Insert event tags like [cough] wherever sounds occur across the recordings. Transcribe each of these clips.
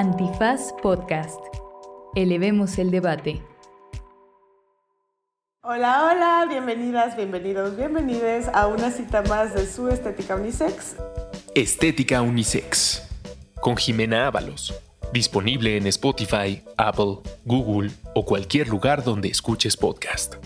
Antifaz Podcast. Elevemos el debate. Hola, hola, bienvenidas, bienvenidos, bienvenides a una cita más de su Estética Unisex. Estética Unisex. Con Jimena Ábalos. Disponible en Spotify, Apple, Google o cualquier lugar donde escuches podcast.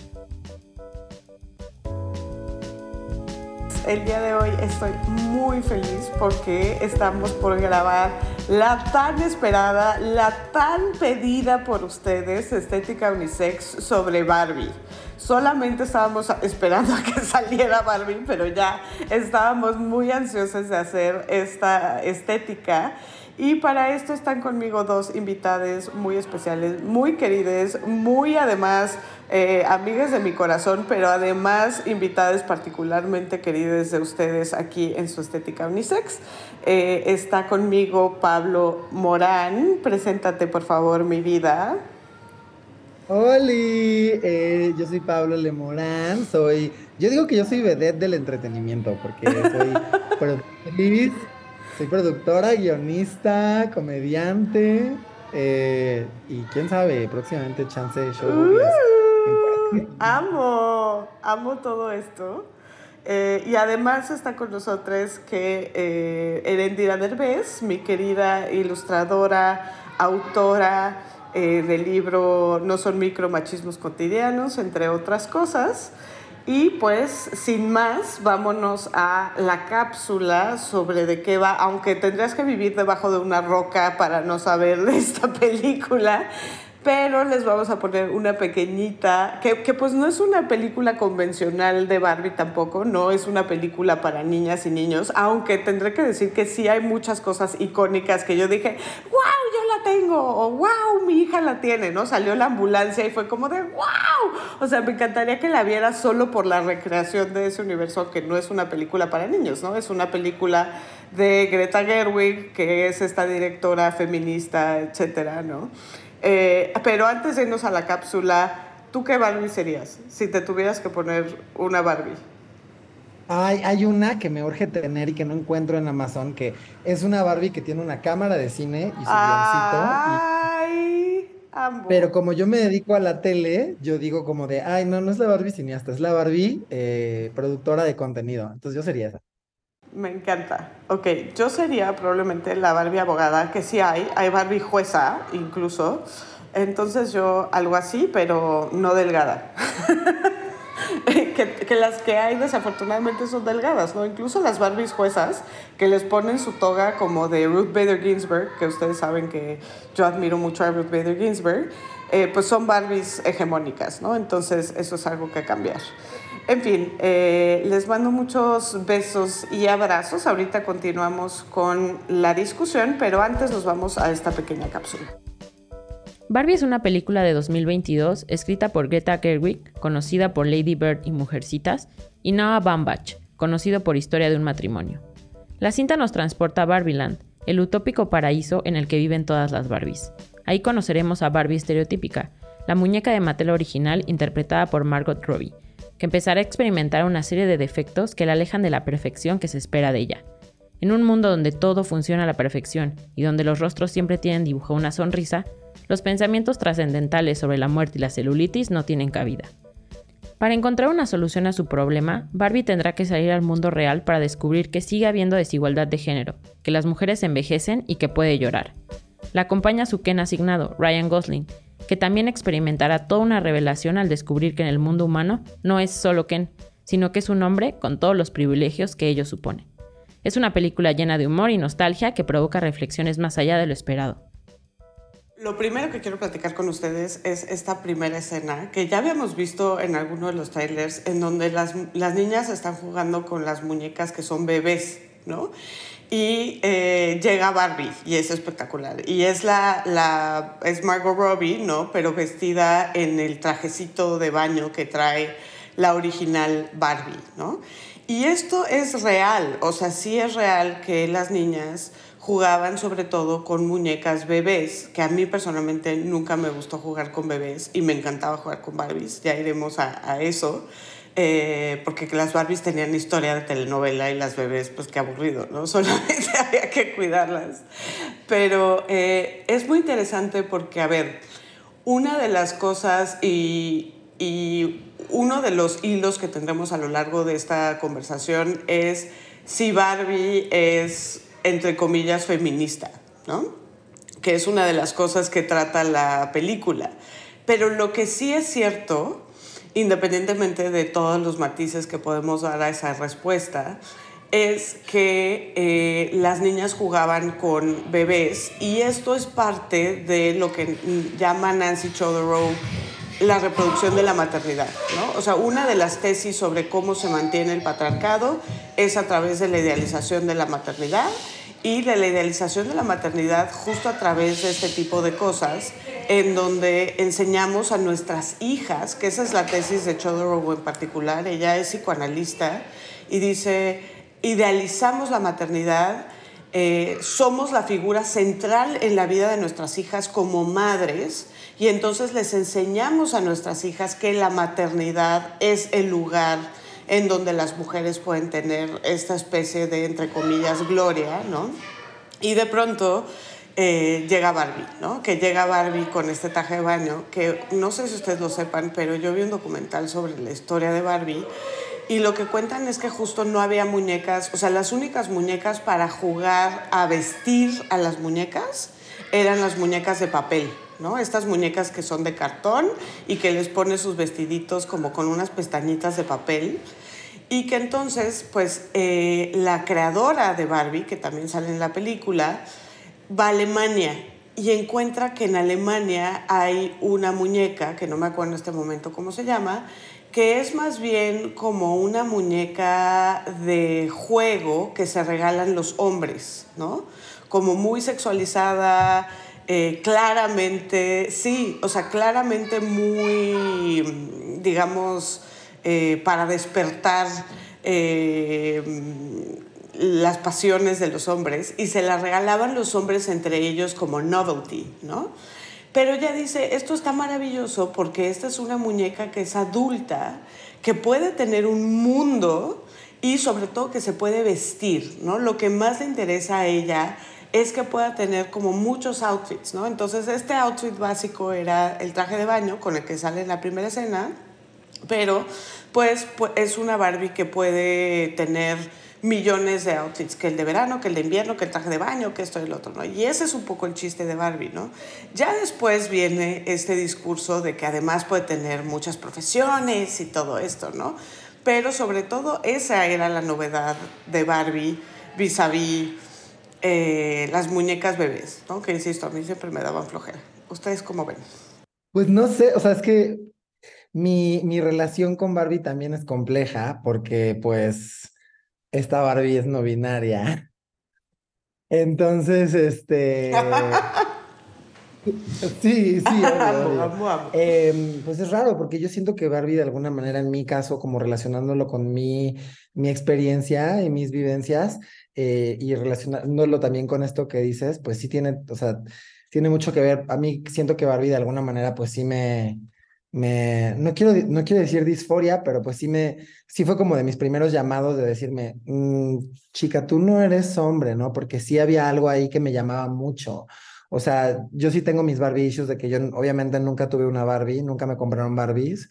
El día de hoy estoy muy feliz porque estamos por grabar la tan esperada, la tan pedida por ustedes, Estética Unisex sobre Barbie. Solamente estábamos esperando [laughs] a que saliera Barbie, pero ya estábamos muy ansiosos de hacer esta estética. Y para esto están conmigo dos invitadas muy especiales, muy queridas, muy además eh, amigas de mi corazón, pero además invitadas particularmente queridas de ustedes aquí en su Estética Unisex. Eh, está conmigo Pablo Morán. Preséntate, por favor, mi vida. Hola, eh, yo soy Pablo Lemorán, soy, yo digo que yo soy vedette del entretenimiento porque soy [laughs] productriz, soy productora, guionista, comediante y quién sabe, próximamente chance de show. Uh amo, amo todo esto. Eh, y además está con nosotros que eh, Erendira Derbez, mi querida ilustradora, autora eh, del libro No son micromachismos cotidianos, entre otras cosas. Y pues, sin más, vámonos a la cápsula sobre de qué va, aunque tendrías que vivir debajo de una roca para no saber de esta [laughs] película pero les vamos a poner una pequeñita, que, que, pues no es una película convencional de Barbie tampoco, no es una película para niñas y niños, aunque tendré que decir que sí hay muchas cosas icónicas que yo dije, wow, yo la tengo, o wow, mi hija la tiene, ¿no? Salió la ambulancia y fue como de wow, o sea, me encantaría que la viera solo por la recreación de ese universo, que no es una película para niños, ¿no? Es una película de Greta Gerwig, que es esta directora feminista, etcétera, ¿no? Eh, pero antes de irnos a la cápsula, ¿tú qué Barbie serías si te tuvieras que poner una Barbie? Hay, hay una que me urge tener y que no encuentro en Amazon, que es una Barbie que tiene una cámara de cine y su Ay, Pero como yo me dedico a la tele, yo digo como de, ay, no, no es la Barbie cineasta, es la Barbie eh, productora de contenido. Entonces yo sería esa. Me encanta. Ok, yo sería probablemente la Barbie abogada, que sí hay, hay Barbie jueza incluso. Entonces yo algo así, pero no delgada. [laughs] que, las que hay desafortunadamente son delgadas, ¿no? Incluso las Barbies juezas que les ponen su toga como de Ruth Bader Ginsburg, que ustedes saben que yo admiro mucho a Ruth Bader Ginsburg, eh, pues son Barbies hegemónicas, ¿no? Entonces eso es algo que cambiar. En fin, eh, les mando muchos besos y abrazos. Ahorita continuamos con la discusión, pero antes nos vamos a esta pequeña cápsula. Barbie es una película de 2022 escrita por Greta Gerwig, conocida por Lady Bird y Mujercitas, y Noah Baumbach, conocido por Historia de un matrimonio. La cinta nos transporta a Barbieland, el utópico paraíso en el que viven todas las Barbies. Ahí conoceremos a Barbie estereotípica, la muñeca de Mattel original interpretada por Margot Robbie, que empezará a experimentar una serie de defectos que la alejan de la perfección que se espera de ella. En un mundo donde todo funciona a la perfección y donde los rostros siempre tienen dibujado una sonrisa, los pensamientos trascendentales sobre la muerte y la celulitis no tienen cabida. Para encontrar una solución a su problema, Barbie tendrá que salir al mundo real para descubrir que sigue habiendo desigualdad de género, que las mujeres envejecen y que puede llorar. La acompaña su Ken asignado, Ryan Gosling, que también experimentará toda una revelación al descubrir que en el mundo humano no es solo Ken, sino que es un hombre con todos los privilegios que ello supone. Es una película llena de humor y nostalgia que provoca reflexiones más allá de lo esperado. Lo primero que quiero platicar con ustedes es esta primera escena que ya habíamos visto en alguno de los trailers, en donde las, las niñas están jugando con las muñecas que son bebés, ¿no? Y eh, llega Barbie y es espectacular. Y es la, la, es Margot Robbie, ¿no? Pero vestida en el trajecito de baño que trae la original Barbie, ¿no? Y esto es real, o sea, sí es real que las niñas jugaban sobre todo con muñecas bebés, que a mí personalmente nunca me gustó jugar con bebés y me encantaba jugar con Barbies, ya iremos a, a eso. Eh, porque las Barbies tenían historia de telenovela y las bebés, pues qué aburrido, ¿no? [laughs] Solamente había que cuidarlas. Pero eh, es muy interesante porque, a ver, una de las cosas y, y uno de los hilos que tendremos a lo largo de esta conversación es si Barbie es, entre comillas, feminista, ¿no? Que es una de las cosas que trata la película. Pero lo que sí es cierto, independientemente de todos los matices que podemos dar a esa respuesta, es que eh, las niñas jugaban con bebés y esto es parte de lo que llama Nancy Chodorow la reproducción de la maternidad, ¿no? O sea, una de las tesis sobre cómo se mantiene el patriarcado es a través de la idealización de la maternidad y de la idealización de la maternidad justo a través de este tipo de cosas en donde enseñamos a nuestras hijas, que esa es la tesis de Chodorow en particular, ella es psicoanalista y dice, idealizamos la maternidad, eh, somos la figura central en la vida de nuestras hijas como madres, y entonces les enseñamos a nuestras hijas que la maternidad es el lugar en donde las mujeres pueden tener esta especie de, entre comillas, gloria, ¿no? Y de pronto eh, llega Barbie, ¿no? Que llega Barbie con este traje de baño, que no sé si ustedes lo sepan, pero yo vi un documental sobre la historia de Barbie y lo que cuentan es que justo no había muñecas, o sea, las únicas muñecas para jugar a vestir a las muñecas eran las muñecas de papel. Estas muñecas que son de cartón y que les pone sus vestiditos como con unas pestañitas de papel. Y que entonces, pues, eh, la creadora de Barbie, que también sale en la película, va a Alemania y encuentra que en Alemania hay una muñeca, que no me acuerdo en este momento cómo se llama, que es más bien como una muñeca de juego que se regalan los hombres, ¿no? Como muy sexualizada, eh, claramente, sí, o sea, claramente muy, digamos, eh, para despertar eh, las pasiones de los hombres y se las regalaban los hombres entre ellos como novelty, ¿no? Pero ella dice, esto está maravilloso porque esta es una muñeca que es adulta, que puede tener un mundo y sobre todo que se puede vestir, ¿no? Lo que más le interesa a ella es que pueda tener como muchos outfits, ¿no? Entonces este outfit básico era el traje de baño con el que sale en la primera escena, pero pues, es una Barbie que puede tener millones de outfits, que el de verano, que el de invierno, que el traje de baño, que esto y el otro, ¿no? Y ese es un poco el chiste de Barbie, ¿no? Ya después viene este discurso de que además puede tener muchas profesiones y todo esto, ¿no? Pero sobre todo esa era la novedad de Barbie vis a vis eh, las muñecas bebés, ¿no? Que insisto, a mí siempre me daban flojera. ¿Ustedes cómo ven? Pues no sé, o sea, es que mi, mi relación con Barbie también es compleja porque pues esta Barbie es no binaria. Entonces, este... Sí, sí, [laughs] em, pues es raro porque yo siento que Barbie de alguna manera en mi caso, como relacionándolo con mi, mi experiencia y mis vivencias, eh, y relacionándolo también con esto que dices, pues sí tiene, o sea, tiene mucho que ver. A mí siento que Barbie de alguna manera, pues sí me, me, no quiero, no quiero decir disforia, pero pues sí me, sí fue como de mis primeros llamados de decirme, mm, chica, tú no eres hombre, ¿no? Porque sí había algo ahí que me llamaba mucho. O sea, yo sí tengo mis Barbie issues de que yo obviamente nunca tuve una Barbie, nunca me compraron Barbies.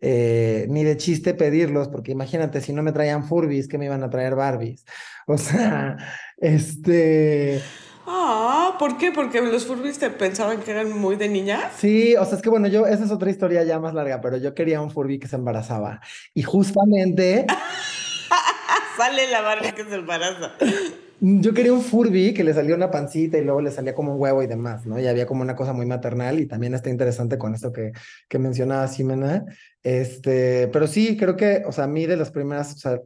Eh, ni de chiste pedirlos, porque imagínate, si no me traían Furbies, ¿qué me iban a traer Barbies? O sea, [laughs] este... Ah, ¿por qué? Porque los Furbies te pensaban que eran muy de niña. Sí, o sea, es que bueno, yo, esa es otra historia ya más larga, pero yo quería un Furby que se embarazaba. Y justamente... [laughs] Sale la Barbie que se embaraza. Yo quería un Furby que le salía una pancita y luego le salía como un huevo y demás, ¿no? Y había como una cosa muy maternal y también está interesante con esto que, que mencionaba Ximena. Este, pero sí, creo que, o sea, a mí de las primeras, o sea,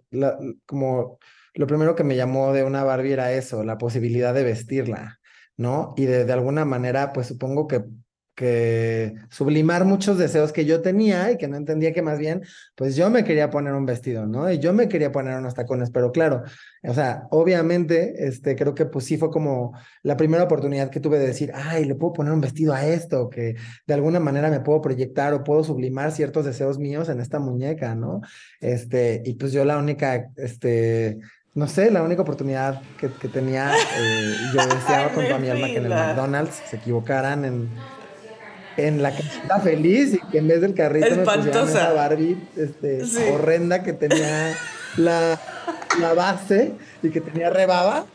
como lo primero que me llamó de una Barbie era eso, la posibilidad de vestirla, ¿no? Y de, alguna manera, pues supongo que, que sublimar muchos deseos que yo tenía y que no entendía que más bien, pues yo me quería poner un vestido, ¿no? Y yo me quería poner unos tacones, pero claro, o sea, obviamente, este, creo que pues sí fue como la primera oportunidad que tuve de decir, ay, le puedo poner un vestido a esto, que de alguna manera me puedo proyectar o puedo sublimar ciertos deseos míos en esta muñeca, ¿no? Este, y pues yo la única, este, no sé, la única oportunidad que, que tenía, eh, yo deseaba con toda mi alma que en el McDonald's se equivocaran en en la casita feliz y que en vez del carrito me pusieran esa Barbie este, horrenda que tenía la, la, base y que tenía rebaba.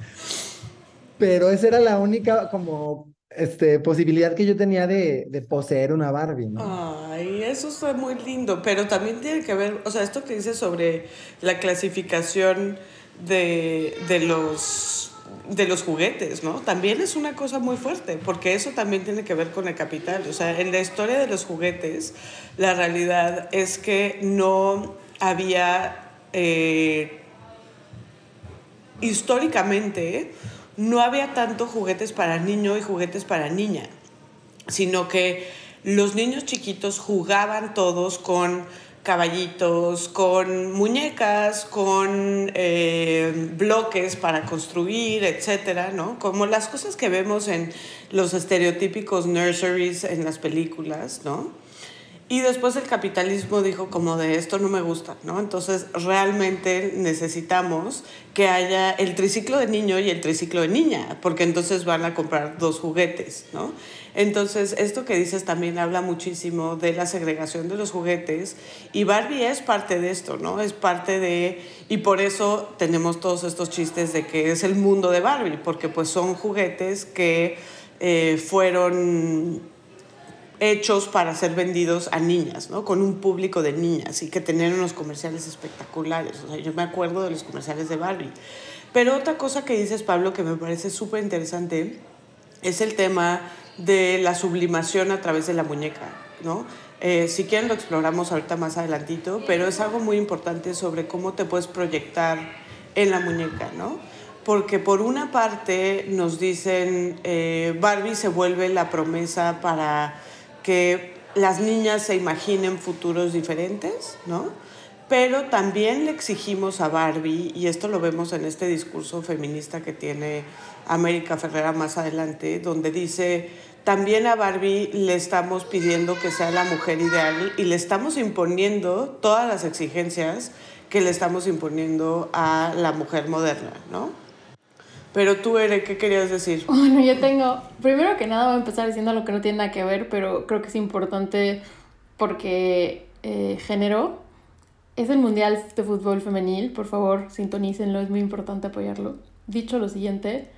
Pero esa era la única como este, posibilidad que yo tenía de, de poseer una Barbie, ¿no? Ay, eso fue muy lindo, pero también tiene que ver, o sea, esto que dices sobre la clasificación de, de los de los juguetes, ¿no? También es una cosa muy fuerte, porque eso también tiene que ver con el capital. O sea, en la historia de los juguetes, la realidad es que no había, eh, históricamente, no había tanto juguetes para niño y juguetes para niña, sino que los niños chiquitos jugaban todos con caballitos, con muñecas, con eh, bloques para construir, etcétera, ¿no? Como las cosas que vemos en los estereotípicos nurseries en las películas, ¿no? Y después el capitalismo dijo como de esto no me gusta, ¿no? Entonces realmente necesitamos que haya el triciclo de niño y el triciclo de niña, porque entonces van a comprar dos juguetes, ¿no? Entonces, esto que dices también habla muchísimo de la segregación de los juguetes y Barbie es parte de esto, ¿no? Es parte de, y por eso tenemos todos estos chistes de que es el mundo de Barbie, porque pues son juguetes que eh, fueron hechos para ser vendidos a niñas, ¿no? Con un público de niñas y que tenían unos comerciales espectaculares. O sea, yo me acuerdo de los comerciales de Barbie. Pero otra cosa que dices, Pablo, que me parece súper interesante, es el tema de la sublimación a través de la muñeca, ¿no? Eh, si quieren lo exploramos ahorita más adelantito, pero es algo muy importante sobre cómo te puedes proyectar en la muñeca, ¿no? Porque por una parte nos dicen, eh, Barbie se vuelve la promesa para que las niñas se imaginen futuros diferentes, ¿no? Pero también le exigimos a Barbie, y esto lo vemos en este discurso feminista que tiene América Ferrera más adelante, donde dice, también a Barbie le estamos pidiendo que sea la mujer ideal y le estamos imponiendo todas las exigencias que le estamos imponiendo a la mujer moderna, ¿no? Pero tú, Ere, ¿qué querías decir? [laughs] Bueno, yo tengo, primero que nada voy a empezar diciendo lo que no tiene nada que ver, pero creo que es importante porque eh, género es el Mundial de Fútbol Femenil, por favor, sintonícenlo, es muy importante apoyarlo. Dicho lo siguiente,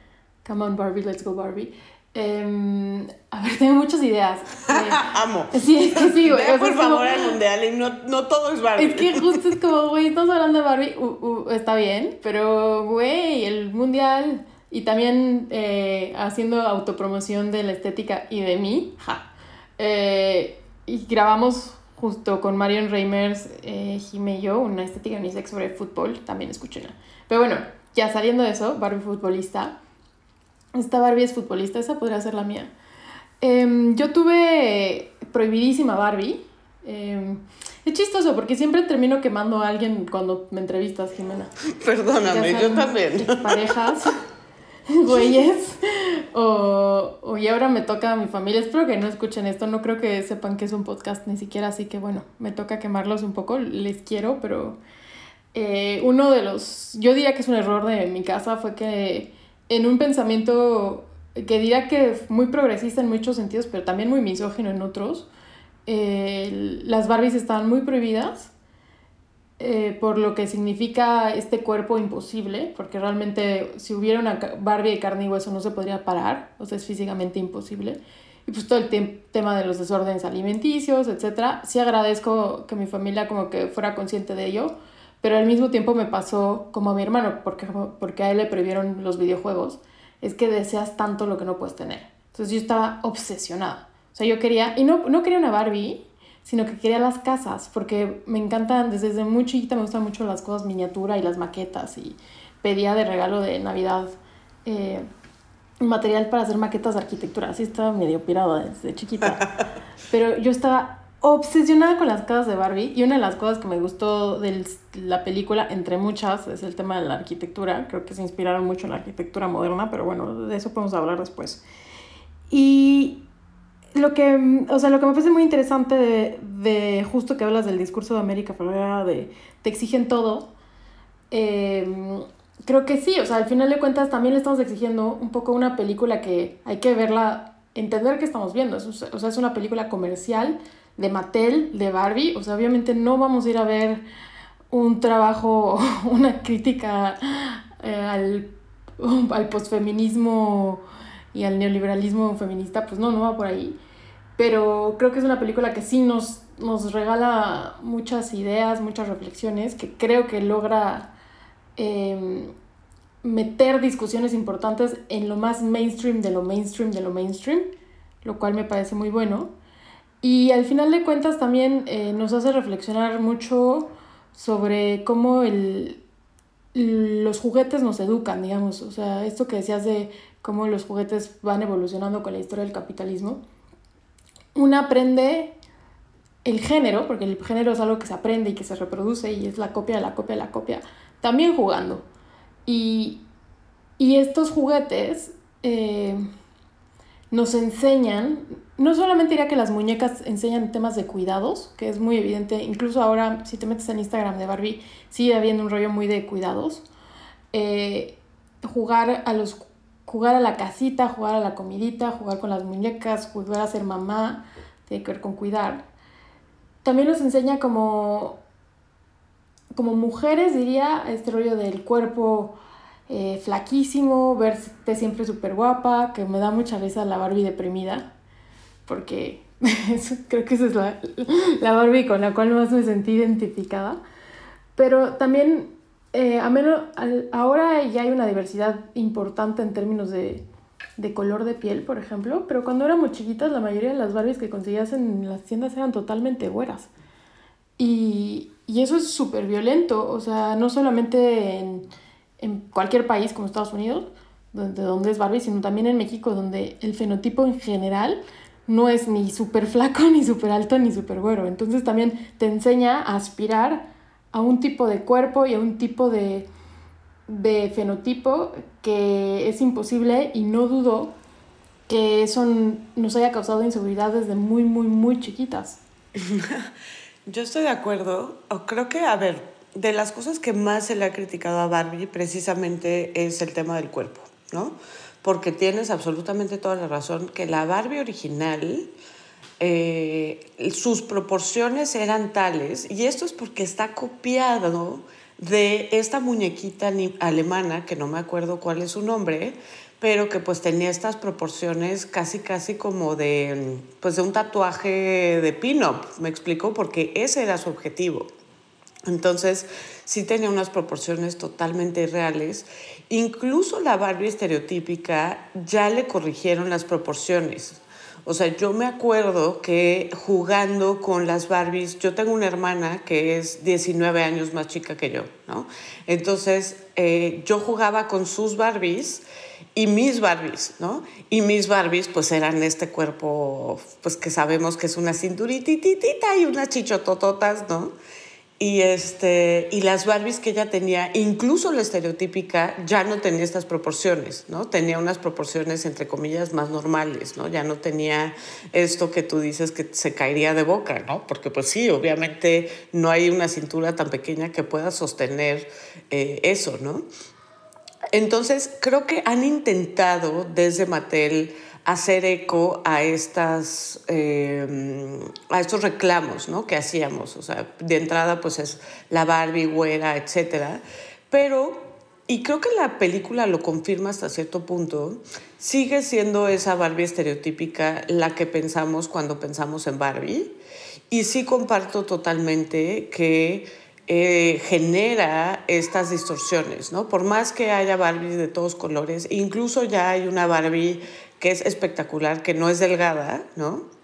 Come on Barbie, let's go Barbie. Em, a ver, [laughs] tengo muchas ideas. [laughs] Eh, Amo. Sí, es que sí, güey. por favor al mundial y no, no, todo es Barbie. Es que justo es como, güey, estamos hablando de Barbie, uh, uh, está bien, pero, güey, el mundial y también eh, haciendo autopromoción de la estética y de mí, ja. Eh, y grabamos justo con Marion Reimers, eh, Jime y yo, una estética unisex sobre fútbol, también escúchenla. Pero bueno, ya saliendo de eso, Barbie futbolista esta Barbie es futbolista, esa podría ser la mía. Em, yo tuve prohibidísima Barbie. Em, es chistoso porque siempre termino quemando a alguien cuando me entrevistas, Jimena. [laughs] Perdóname, yo también. Parejas, [laughs] [laughs] güeyes. O, o, y ahora me toca a mi familia. Espero que no escuchen esto. No creo que sepan que es un podcast ni siquiera. Así que bueno, me toca quemarlos un poco. Les quiero, pero eh, uno de los. Yo diría que es un error de mi casa fue que en un pensamiento que diría que muy progresista en muchos sentidos, pero también muy misógino en otros, eh, las Barbies estaban muy prohibidas eh, por lo que significa este cuerpo imposible, porque realmente si hubiera una Barbie de carne y hueso no se podría parar, o sea, es físicamente imposible. Y pues todo el tema de los desórdenes alimenticios, etc. Sí agradezco que mi familia como que fuera consciente de ello, pero al mismo tiempo me pasó como a mi hermano, porque, porque a él le prohibieron los videojuegos, es que deseas tanto lo que no puedes tener. Entonces yo estaba obsesionada. O sea, yo quería, y no, no quería una Barbie, sino que quería las casas, porque me encantan, desde, muy chiquita me gustan mucho las cosas miniatura y las maquetas, y pedía de regalo de Navidad eh, material para hacer maquetas de arquitectura. Así estaba medio pirada desde chiquita. [laughs] Pero yo estaba obsesionada con las casas de Barbie y una de las cosas que me gustó de la película, entre muchas, es el tema de la arquitectura. Creo que se inspiraron mucho en la arquitectura moderna, pero bueno, de eso podemos hablar después. Y lo que, o sea, lo que me parece muy interesante de, de justo que hablas del discurso de América Ferrera, de te exigen todo, eh, creo que sí, o sea, al final de cuentas también le estamos exigiendo un poco una película que hay que verla, entender qué estamos viendo. Es, o sea, es una película comercial de Mattel, de Barbie. O sea, obviamente no vamos a ir a ver un trabajo, [laughs] una crítica eh, al, al posfeminismo y al neoliberalismo feminista. Pues no, no va por ahí. Pero creo que es una película que sí nos, nos regala muchas ideas, muchas reflexiones, que creo que logra Em, meter discusiones importantes en lo más mainstream de lo mainstream de lo mainstream, lo cual me parece muy bueno. Y al final de cuentas también eh, nos hace reflexionar mucho sobre cómo el, los juguetes nos educan, digamos. O sea, esto que decías de cómo los juguetes van evolucionando con la historia del capitalismo. Una aprende el género, porque el género es algo que se aprende y que se reproduce y es la copia de la copia de la copia también jugando. Y, estos juguetes eh, nos enseñan, no solamente diría que las muñecas enseñan temas de cuidados, que es muy evidente, incluso ahora si te metes en Instagram de Barbie, sigue habiendo un rollo muy de cuidados. Eh, jugar a los jugar a la casita, jugar a la comidita, jugar con las muñecas, jugar a ser mamá, tiene que ver con cuidar. También nos enseña como como mujeres diría este rollo del cuerpo eh, flaquísimo, verte siempre súper guapa, que me da mucha risa la Barbie deprimida, porque [laughs] creo que esa es la, la, Barbie con la cual más me sentí identificada. Pero también, eh, a menos, ahora ya hay una diversidad importante en términos de, de color de piel, por ejemplo, pero cuando éramos chiquitas la mayoría de las Barbies que conseguías en las tiendas eran totalmente güeras. Y, y eso es súper violento, o sea, no solamente en, en, cualquier país como Estados Unidos, donde, donde es Barbie, sino también en México, donde el fenotipo en general no es ni súper flaco, [laughs] ni súper alto, ni súper güero. Entonces también te enseña a aspirar a un tipo de cuerpo y a un tipo de, de fenotipo que es imposible y no dudo que eso nos haya causado inseguridad desde muy, muy, muy chiquitas. [laughs] Yo estoy de acuerdo. creo que, a ver, de las cosas que más se le ha criticado a Barbie precisamente es el tema del cuerpo, ¿no? Porque tienes absolutamente toda la razón que la Barbie original, eh, sus proporciones eran tales, y esto es porque está copiado de esta muñequita alemana, que no me acuerdo cuál es su nombre, pero que pues tenía estas proporciones casi casi como de pues de un tatuaje de pin-up, me explico, porque ese era su objetivo. Entonces, sí tenía unas proporciones totalmente irreales. Incluso la Barbie estereotípica ya le corrigieron las proporciones. O sea, yo me acuerdo que jugando con las Barbies, yo tengo una hermana que es 19 años más chica que yo, ¿no? Entonces, eh, yo jugaba con sus Barbies y mis Barbies, ¿no? Y mis Barbies pues eran este cuerpo, pues que sabemos que es una cinturititita y unas chichotototas, ¿no? Y, este, y las Barbies que ella tenía, incluso la estereotípica, ya no tenía estas proporciones, ¿no? Tenía unas proporciones, entre comillas, más normales, ¿no? Ya no tenía esto que tú dices que se caería de boca, ¿no? Porque pues sí, obviamente no hay una cintura tan pequeña que pueda sostener eh, eso, ¿no? Entonces, creo que han intentado desde Mattel hacer eco a, estas, eh, a estos reclamos ¿no? que hacíamos. O sea, de entrada, pues es la Barbie, güera, etc. Pero, y creo que la película lo confirma hasta cierto punto, sigue siendo esa Barbie estereotípica la que pensamos cuando pensamos en Barbie. Y sí comparto totalmente que eh, genera estas distorsiones, ¿no? Por más que haya Barbies de todos colores, incluso ya hay una Barbie que es espectacular, que no es delgada, ¿no?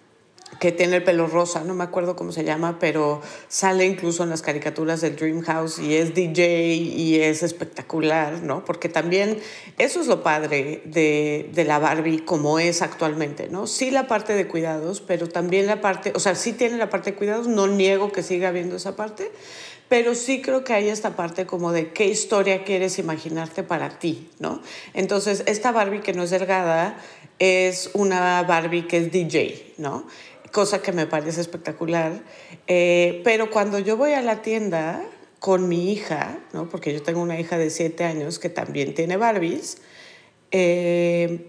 que tiene el pelo rosa, no me acuerdo cómo se llama, pero sale incluso en las caricaturas del Dreamhouse y es DJ y es espectacular, ¿no? Porque también eso es lo padre de, de, la Barbie como es actualmente, ¿no? Sí la parte de cuidados, pero también la parte, o sea, sí tiene la parte de cuidados, no niego que siga habiendo esa parte, pero sí creo que hay esta parte como de qué historia quieres imaginarte para ti, ¿no? Entonces, esta Barbie que no es delgada es una Barbie que es DJ, ¿no? cosa que me parece espectacular. Eh, pero cuando yo voy a la tienda con mi hija, ¿no? porque yo tengo una hija de 7 años que también tiene Barbies, eh,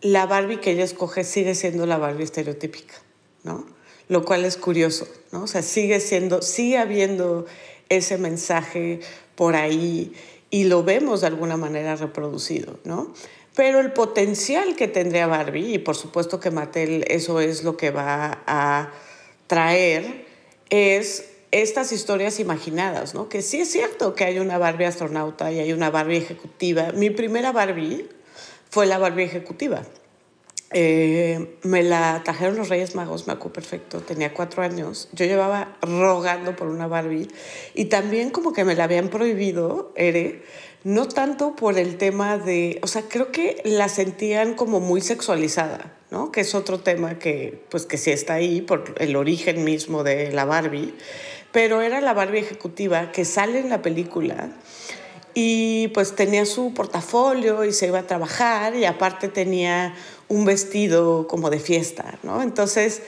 la Barbie que ella escoge sigue siendo la Barbie estereotípica, ¿no? Lo cual es curioso, ¿no? O sea, sigue siendo, sigue habiendo ese mensaje por ahí y lo vemos de alguna manera reproducido, ¿no? Pero el potencial que tendría Barbie, y por supuesto que Mattel eso es lo que va a traer, es estas historias imaginadas, ¿no? Que sí es cierto que hay una Barbie astronauta y hay una Barbie ejecutiva. Mi primera Barbie fue la Barbie ejecutiva. Eh, me la trajeron los Reyes Magos, me acuerdo perfecto, tenía cuatro años. Yo llevaba rogando por una Barbie y también como que me la habían prohibido, Ere, no tanto por el tema de, o sea, creo que la sentían como muy sexualizada, ¿no? Que es otro tema que, pues, que sí está ahí por el origen mismo de la Barbie, pero era la Barbie ejecutiva que sale en la película y pues tenía su portafolio y se iba a trabajar y aparte tenía un vestido como de fiesta, ¿no? Entonces,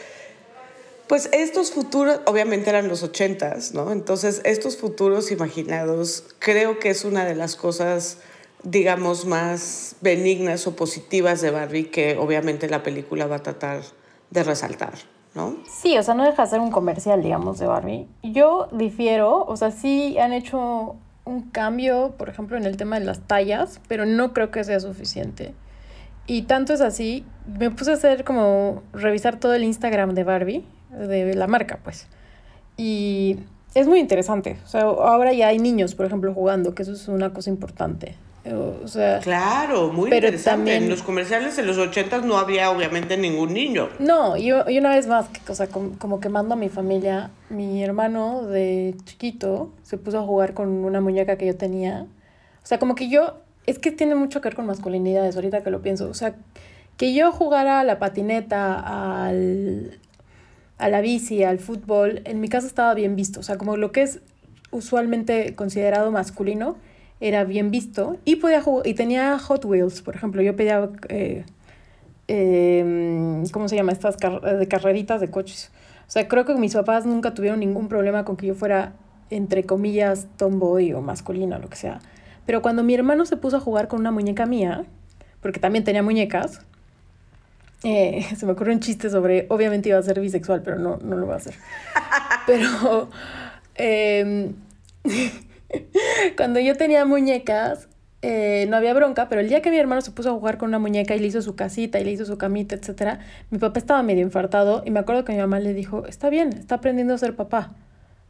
pues estos futuros, obviamente eran los ochentas, ¿no? Entonces, estos futuros imaginados creo que es una de las cosas, digamos, más benignas o positivas de Barbie que obviamente la película va a tratar de resaltar, ¿no? Sí, o sea, no deja de ser un comercial, digamos, de Barbie. Yo difiero, o sea, sí han hecho un cambio, por ejemplo, en el tema de las tallas, pero no creo que sea suficiente. Y tanto es así, me puse a hacer como revisar todo el Instagram de Barbie de la marca, pues. Y es muy interesante. O sea, ahora ya hay niños, por ejemplo, jugando, que eso es una cosa importante. O sea, claro, muy interesante. También, en los comerciales de los 80 no había obviamente ningún niño. No, y, y una vez más, o sea, como, como que mando a mi familia, mi hermano de chiquito se puso a jugar con una muñeca que yo tenía. O sea, como que yo, es que tiene mucho que ver con masculinidades, ahorita que lo pienso. O sea, que yo jugara a la patineta, al, a la bici, al fútbol, en mi casa estaba bien visto. O sea, como lo que es usualmente considerado masculino, era bien visto. Y podía jugar, y tenía Hot Wheels, por ejemplo. Yo pedía, eh, em, ¿cómo se llama? Estas de carreritas de coches. O sea, creo que mis papás nunca tuvieron ningún problema con que yo fuera, entre comillas, tomboy o masculino, lo que sea. Pero cuando mi hermano se puso a jugar con una muñeca mía, porque también tenía muñecas, eh, [laughs] se me ocurrió un chiste sobre, obviamente iba a ser bisexual, pero no, no lo va a hacer. [laughs] Pero em, [laughs] cuando yo tenía muñecas, eh, no había bronca, pero el día que mi hermano se puso a jugar con una muñeca y le hizo su casita y le hizo su camita, etcétera, mi papá estaba medio infartado y me acuerdo que mi mamá le dijo, está bien, está aprendiendo a ser papá.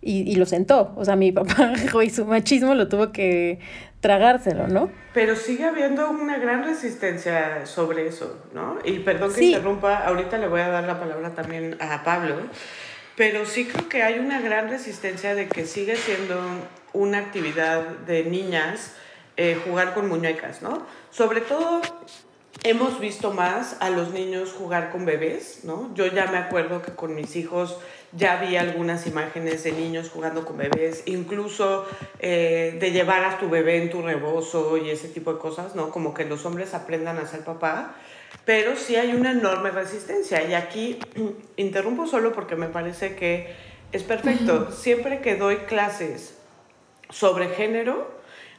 Y, y lo sentó. O sea, mi [laughs] papá y su machismo lo tuvo que tragárselo, ¿no? Pero sigue habiendo una gran resistencia sobre eso, ¿no? Y perdón que interrumpa, ahorita le voy a dar la palabra también a Pablo, pero sí creo que hay una gran resistencia de que sigue siendo una actividad de niñas eh, jugar con muñecas, ¿no? Sobre todo hemos visto más a los niños jugar con bebés, ¿no? Yo ya me acuerdo que con mis hijos ya vi algunas imágenes de niños jugando con bebés, incluso eh, de llevar a tu bebé en tu rebozo y ese tipo de cosas, ¿no? Como que los hombres aprendan a ser papá, pero sí hay una enorme resistencia. Y aquí [clears throat] interrumpo solo porque me parece que es perfecto. Siempre que doy clases sobre género,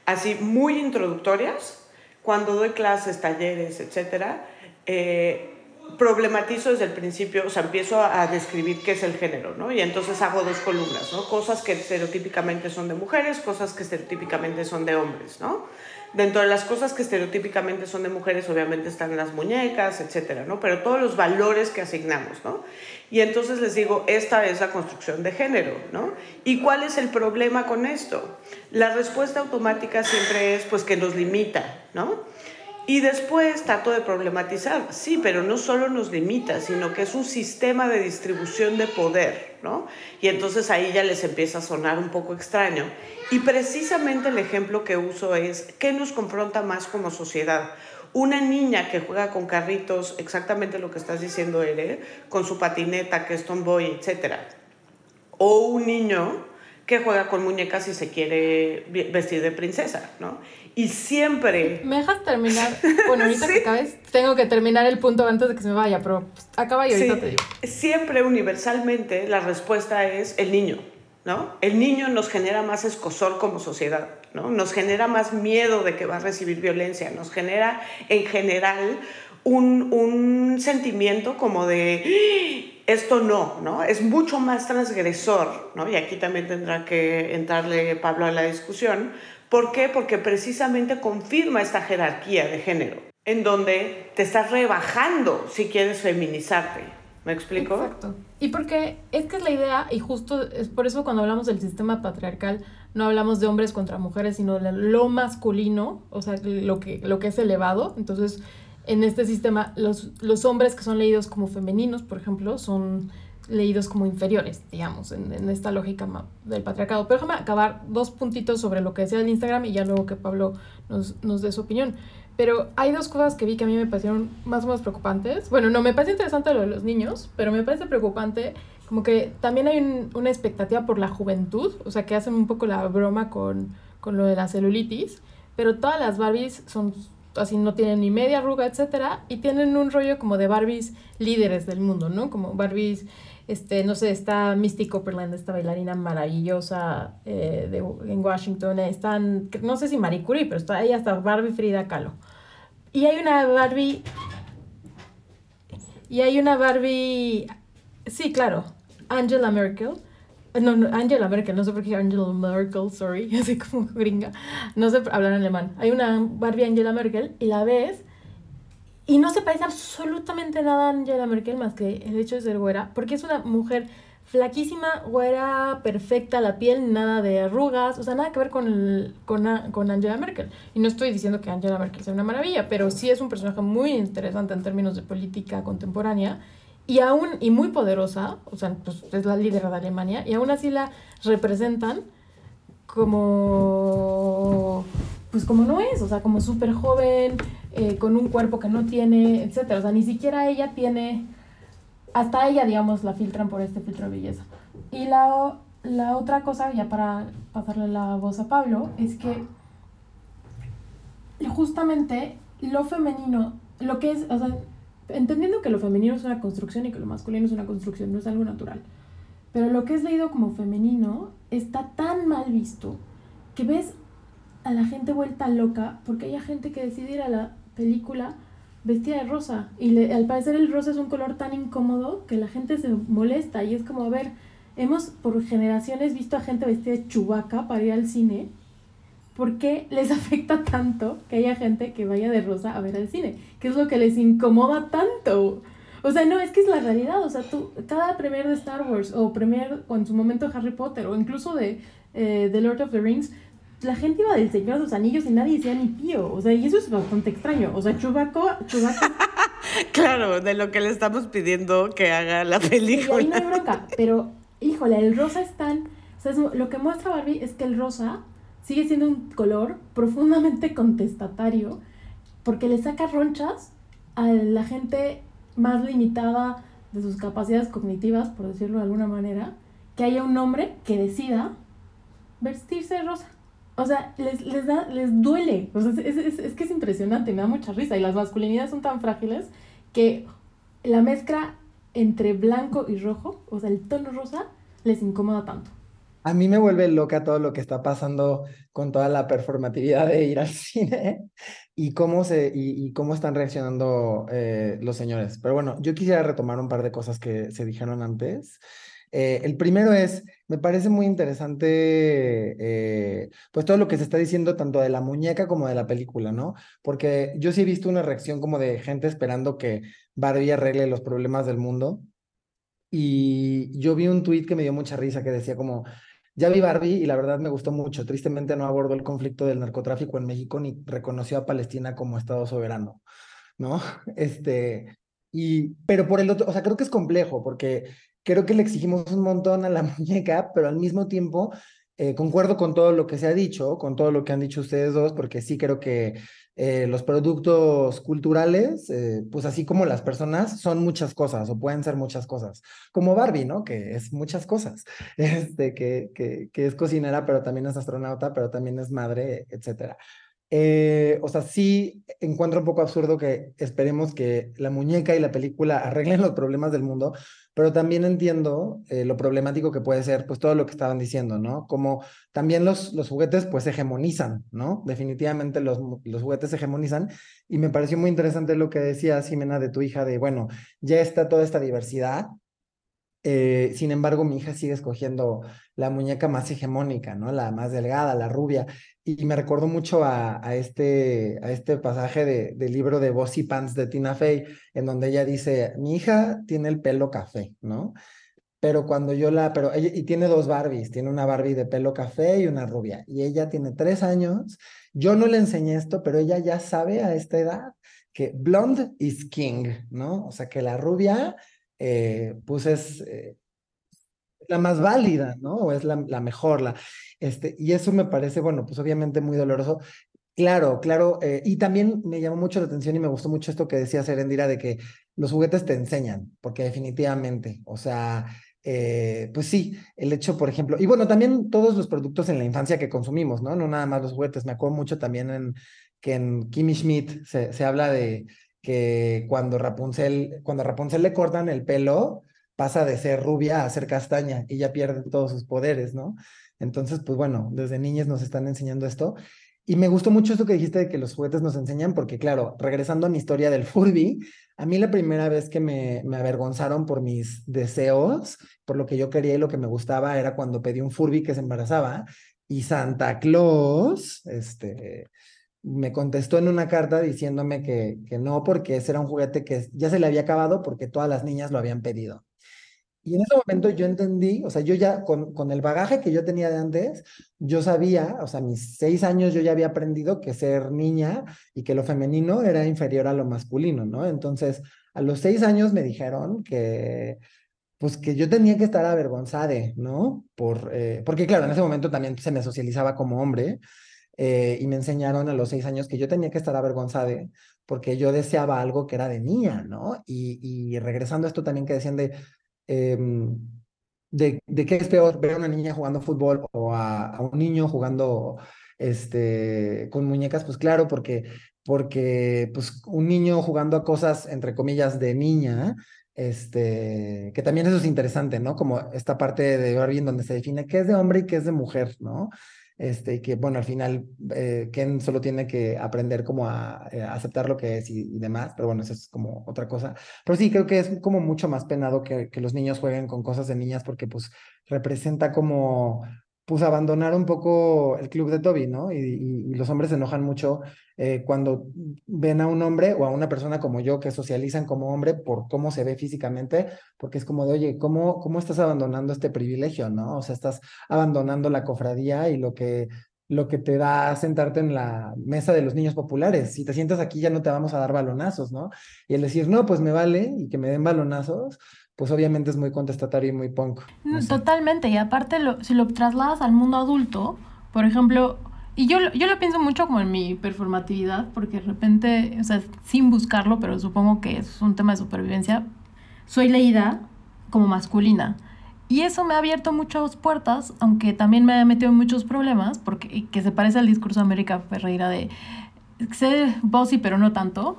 así muy introductorias, cuando doy clases, talleres, etcétera, eh, problematizo desde el principio, o sea, empiezo a, describir qué es el género, ¿no? Y entonces hago dos columnas, ¿no? Cosas que estereotípicamente son de mujeres, cosas que estereotípicamente son de hombres, ¿no? Dentro de las cosas que estereotípicamente son de mujeres, obviamente están las muñecas, etcétera, ¿no? Pero todos los valores que asignamos, ¿no? Y entonces les digo, esta es la construcción de género, ¿no? ¿Y cuál es el problema con esto? La respuesta automática siempre es, pues, que nos limita, ¿no? Y después trato de problematizar, sí, pero no solo nos limita, sino que es un sistema de distribución de poder, ¿no? Y entonces ahí ya les empieza a sonar un poco extraño. Y precisamente el ejemplo que uso es, ¿qué nos confronta más como sociedad? Una niña que juega con carritos, exactamente lo que estás diciendo, Ere, con su patineta, que es tomboy, etc. O un niño que juega con muñecas y se quiere vestir de princesa, ¿no? Y siempre... ¿Me dejas terminar? Bueno, ahorita [laughs] que acabes, tengo que terminar el punto antes de que se me vaya, pero acaba y ahorita te digo. Siempre, universalmente, la respuesta es el niño, ¿no? El niño nos genera más escosor como sociedad, ¿no? Nos genera más miedo de que va a recibir violencia, nos genera, en general, un, un sentimiento como de esto no, ¿no? Es mucho más transgresor, ¿no? Y aquí también tendrá que entrarle Pablo a la discusión. ¿Por qué? Porque precisamente confirma esta jerarquía de género, en donde te estás rebajando si quieres feminizarte. ¿Me explico? Exacto. Y porque es que es la idea, y justo es por eso cuando hablamos del sistema patriarcal, no hablamos de hombres contra mujeres, sino de lo masculino, o sea, lo que, lo que es elevado. Entonces, en este sistema los, los hombres que son leídos como femeninos, por ejemplo, son leídos como inferiores, digamos, en, esta lógica del patriarcado. Pero déjame acabar dos puntitos sobre lo que decía el Instagram y ya luego que Pablo nos, nos dé su opinión. Pero hay dos cosas que vi que a mí me parecieron más o menos preocupantes. Bueno, no, me parece interesante lo de los niños, pero me parece preocupante como que también hay una expectativa por la juventud, o sea, que hacen un poco la broma con, con lo de la celulitis, pero todas las Barbies son así no tienen ni media arruga, etcétera, y tienen un rollo como de Barbies líderes del mundo, ¿no? Como Barbies, este, no sé, está Misty Copperland, esta bailarina maravillosa eh, de, en Washington, están, no sé si Marie Curie, pero está ahí hasta Barbie Frida Kahlo. Y hay una Barbie, y hay una Barbie, sí, claro, Angela Merkel, no, no, Angela Merkel, no sé por qué Angela Merkel, sorry, [laughs] así como gringa. No sé hablar alemán. Hay una Barbie Angela Merkel y la ves y no se parece absolutamente nada a Angela Merkel más que el hecho de ser güera, porque es una mujer flaquísima, güera, perfecta, la piel, nada de arrugas, o sea, nada que ver con, con, con Angela Merkel. Y no estoy diciendo que Angela Merkel sea una maravilla, pero sí es un personaje muy interesante en términos de política contemporánea y aún, y muy poderosa, o sea, pues es la líder de Alemania, y aún así la representan como, pues como no es, o sea, como súper joven, eh, con un cuerpo que no tiene, etcétera. O sea, ni siquiera ella tiene, hasta ella, digamos, la filtran por este filtro de belleza. Y la, la otra cosa, ya para pasarle la voz a Pablo, es que justamente lo femenino, lo que es, o sea, entendiendo que lo femenino es una construcción y que lo masculino es una construcción, no es algo natural. Pero lo que es leído como femenino está tan mal visto que ves a la gente vuelta loca porque hay gente que decide ir a la película vestida de rosa y al parecer el rosa es un color tan incómodo que la gente se molesta y es como, a ver, hemos por generaciones visto a gente vestida de chubaca para ir al cine ¿por qué les afecta tanto que haya gente que vaya de rosa a ver al cine? ¿Qué es lo que les incomoda tanto? O sea, no, es que es la realidad. O sea, tú, cada premier de Star Wars o premier, o en su momento Harry Potter, o incluso de eh, The Lord of the Rings, la gente iba del Señor de los Anillos y nadie decía ni pío. O sea, y eso es bastante extraño. O sea, Chubaco, Chubaco. [laughs] claro, de lo que le estamos pidiendo que haga la película. Y ahí no hay bronca. Pero, híjole, el rosa es tan. O sea, lo que muestra Barbie es que el rosa sigue siendo un color profundamente contestatario porque le saca ronchas a la gente más limitada de sus capacidades cognitivas, por decirlo de alguna manera, que haya un hombre que decida vestirse de rosa. O sea, les, les, da, les duele. O sea, es, es, es, que es impresionante, me da mucha risa. Y las masculinidades son tan frágiles que la mezcla entre blanco y rojo, o sea, el tono rosa, les incomoda tanto. A mí me vuelve loca todo lo que está pasando con toda la performatividad de ir al [laughs] cine y cómo, se, y, cómo están reaccionando eh, los señores. Pero bueno, yo quisiera retomar un par de cosas que se dijeron antes. Eh, el primero es, me parece muy interesante, eh, pues todo lo que se está diciendo tanto de la muñeca como de la película, ¿no? Porque yo sí he visto una reacción como de gente esperando que Barbie arregle los problemas del mundo. Y yo vi un tweet que me dio mucha risa que decía como, Ya vi Barbie y la verdad me gustó mucho. Tristemente no abordó el conflicto del narcotráfico en México ni reconoció a Palestina como Estado soberano, ¿no? [laughs] Este, y, pero por el otro, o sea, creo que es complejo porque creo que le exigimos un montón a la [laughs] muñeca, pero al mismo tiempo eh, concuerdo con todo lo que se ha dicho, con todo lo que han dicho ustedes dos, porque sí creo que eh, los productos culturales, eh, pues así como las personas, son muchas cosas o pueden ser muchas cosas. Como Barbie, ¿no? Que es muchas cosas. [laughs] Este, que, que, que es cocinera, pero también es astronauta, pero también es madre, etcétera. Eh, o sea, sí encuentro un poco absurdo que esperemos que la muñeca y la película arreglen los problemas del mundo, pero también entiendo eh, lo problemático que puede ser, pues todo lo que estaban diciendo, ¿no? Como también los, los juguetes, pues hegemonizan, ¿no? Definitivamente los, los juguetes hegemonizan y me pareció muy interesante lo que decía Ximena de tu hija, de, bueno, ya está toda esta diversidad, eh, sin embargo, mi hija sigue escogiendo la muñeca más hegemónica, ¿no? La más delgada, la rubia. Y me recordó mucho a, este, a este pasaje de, del libro de Bossy Pants de Tina Fey, en donde ella dice, mi hija tiene el pelo café, ¿no? Pero cuando yo la, pero ella, y tiene dos Barbies, tiene una Barbie de pelo café y una rubia. Y ella tiene tres años. Yo no le enseñé esto, pero ella ya sabe a esta edad que blonde is king, ¿no? O sea, que la rubia eh, pues es eh, la más válida, ¿no? O es la, la, mejor, la, este, y eso me parece, bueno, pues obviamente muy doloroso. Claro, claro, eh, y también me llamó mucho la atención y me gustó mucho esto que decía Serendira de que los juguetes te enseñan, porque definitivamente, o sea, eh, pues sí, el hecho, por ejemplo, y bueno, también todos los productos en la infancia que consumimos, ¿no? No nada más los juguetes, me acuerdo mucho también en que en Kimmy Schmidt se, se habla de que cuando Rapunzel, cuando Rapunzel le cortan el pelo, pasa de ser rubia a ser castaña y ya pierde todos sus poderes, ¿no? Entonces, pues bueno, desde niñas nos están enseñando esto. Y me gustó mucho esto que dijiste de que los juguetes nos enseñan, porque claro, regresando a mi historia del Furby, a mí la primera vez que me, avergonzaron por mis deseos, por lo que yo quería y lo que me gustaba, era cuando pedí un Furby que se embarazaba y Santa Claus, este, me contestó en una carta diciéndome que, que no, porque ese era un juguete que ya se le había acabado porque todas las niñas lo habían pedido. Y en ese momento yo entendí, o sea, yo ya con, con el bagaje que yo tenía de antes, yo sabía, o sea, mis seis años yo ya había aprendido que ser niña y que lo femenino era inferior a lo masculino, ¿no? Entonces, a los seis años me dijeron que, pues que yo tenía que estar avergonzada, ¿no? Por, eh, porque claro, en ese momento también se me socializaba como hombre, eh, y me enseñaron a los seis años que yo tenía que estar avergonzada porque yo deseaba algo que era de niña, ¿no? Y, y regresando a esto también que decían de, eh, de, de, qué es peor ver a una niña jugando fútbol o a, a, un niño jugando este, con muñecas, pues claro, porque, porque pues, un niño jugando a cosas, entre comillas, de niña, este, que también eso es interesante, ¿no? Como esta parte de Barbie en donde se define qué es de hombre y qué es de mujer, ¿no? Este, que bueno, al final eh, Ken solo tiene que aprender como a, eh, aceptar lo que es y, y, demás, pero bueno, eso es como otra cosa. Pero sí, creo que es como mucho más penado que, que los niños jueguen con cosas de niñas porque pues representa como pues abandonar un poco el club de Toby, ¿no? Y, los hombres se enojan mucho eh, cuando ven a un hombre o a una persona como yo que socializan como hombre por cómo se ve físicamente, porque es como de, oye, ¿cómo, cómo estás abandonando este privilegio, ¿no? O sea, estás abandonando la cofradía y lo que, lo que te da sentarte en la mesa de los niños populares. Si te sientas aquí ya no te vamos a dar balonazos, ¿no? Y el decir, no, pues me vale y que me den balonazos, pues obviamente es muy contestatario y muy punk. No sé. Totalmente, y aparte lo, si lo trasladas al mundo adulto, por ejemplo, y yo, yo lo pienso mucho como en mi performatividad, porque de repente, o sea, sin buscarlo, pero supongo que es un tema de supervivencia, soy leída como masculina. Y eso me ha abierto muchas puertas, aunque también me ha metido en muchos problemas, porque que se parece al discurso de América Ferreira de ser bossy, pero no tanto.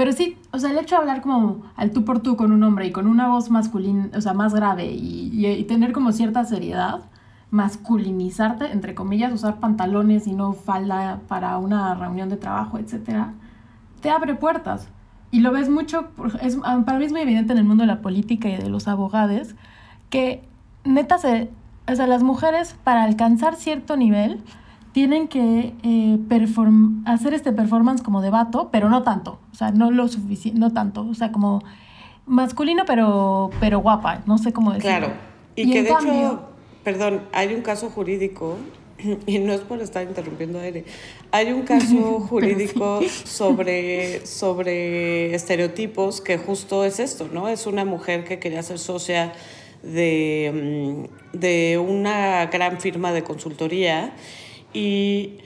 Pero sí, o sea, el hecho de hablar como al tú por tú con un hombre y con una voz masculina, o sea, más grave y, y, tener como cierta seriedad, masculinizarte, entre comillas, usar pantalones y no falda para una reunión de trabajo, etcétera, te abre puertas. Y lo ves mucho, es, para mí es muy evidente en el mundo de la política y de los abogados, que neta se, o sea, las mujeres para alcanzar cierto nivel tienen que eh, perform hacer este performance como de vato, pero no tanto, o sea, no lo suficiente, no tanto, o sea, como masculino pero, pero guapa, no sé cómo decirlo. Claro, y, y que de cambio, hecho perdón, hay un caso jurídico, y no es por estar interrumpiendo a Ere, hay un caso [laughs] jurídico sobre, sobre estereotipos que justo es esto, ¿no? Es una mujer que quería ser socia de, mm, de una gran firma de consultoría y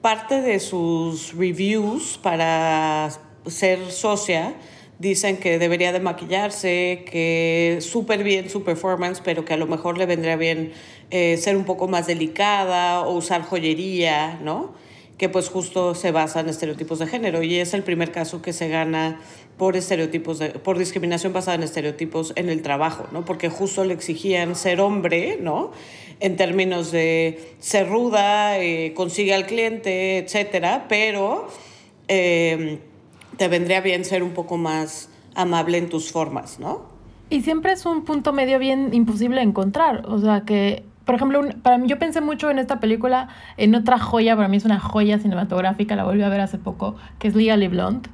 parte de sus reviews para ser socia dicen que debería de maquillarse, que súper bien su performance, pero que a lo mejor le vendría bien eh, ser un poco más delicada o usar joyería, ¿no? Que pues justo se basa en estereotipos de género y es el primer caso que se gana por estereotipos de, por discriminación basada en estereotipos en el trabajo, ¿no? Porque justo le exigían ser hombre, ¿no? En términos de ser ruda, eh, consigue al cliente, etcétera, pero eh, te vendría bien ser un poco más amable en tus formas, ¿no? Y siempre es un punto medio bien imposible de encontrar. O sea, que, por ejemplo, para mí, yo pensé mucho en esta película, en otra joya, para mí es una joya cinematográfica, la volví a ver hace poco, que es Legally Blonde.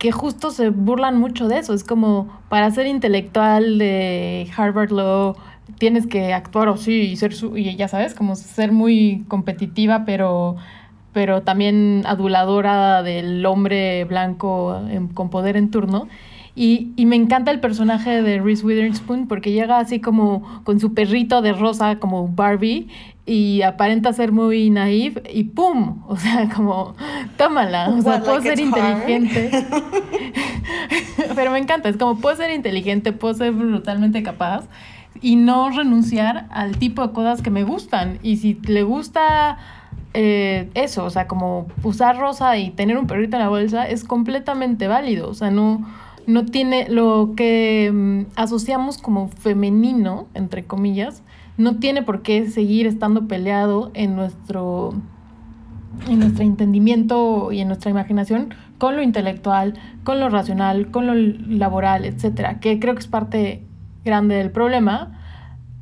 Que justo se burlan mucho de eso. Es como para ser intelectual de Harvard Law, tienes que actuar así y ser, su, y ya sabes, como ser muy competitiva, pero pero también aduladora del hombre blanco con poder en turno. Y, y, me encanta el personaje de Reese Witherspoon porque llega así como con su perrito de rosa como Barbie y aparenta ser muy naive y ¡pum! O sea, como tómala. O sea, puedo ser inteligente. [laughs] pero me encanta, es como puedo ser inteligente, puedo ser brutalmente capaz y no renunciar al tipo de cosas que me gustan. Y si le gusta eh, eso, o sea, como usar rosa y tener un perrito en la bolsa es completamente válido, o sea, no, no tiene lo que mm, asociamos como femenino, entre comillas, no tiene por qué seguir estando peleado en nuestro, en nuestro entendimiento y en nuestra imaginación con lo intelectual, con lo racional, con lo laboral, etcétera, que creo que es parte grande del problema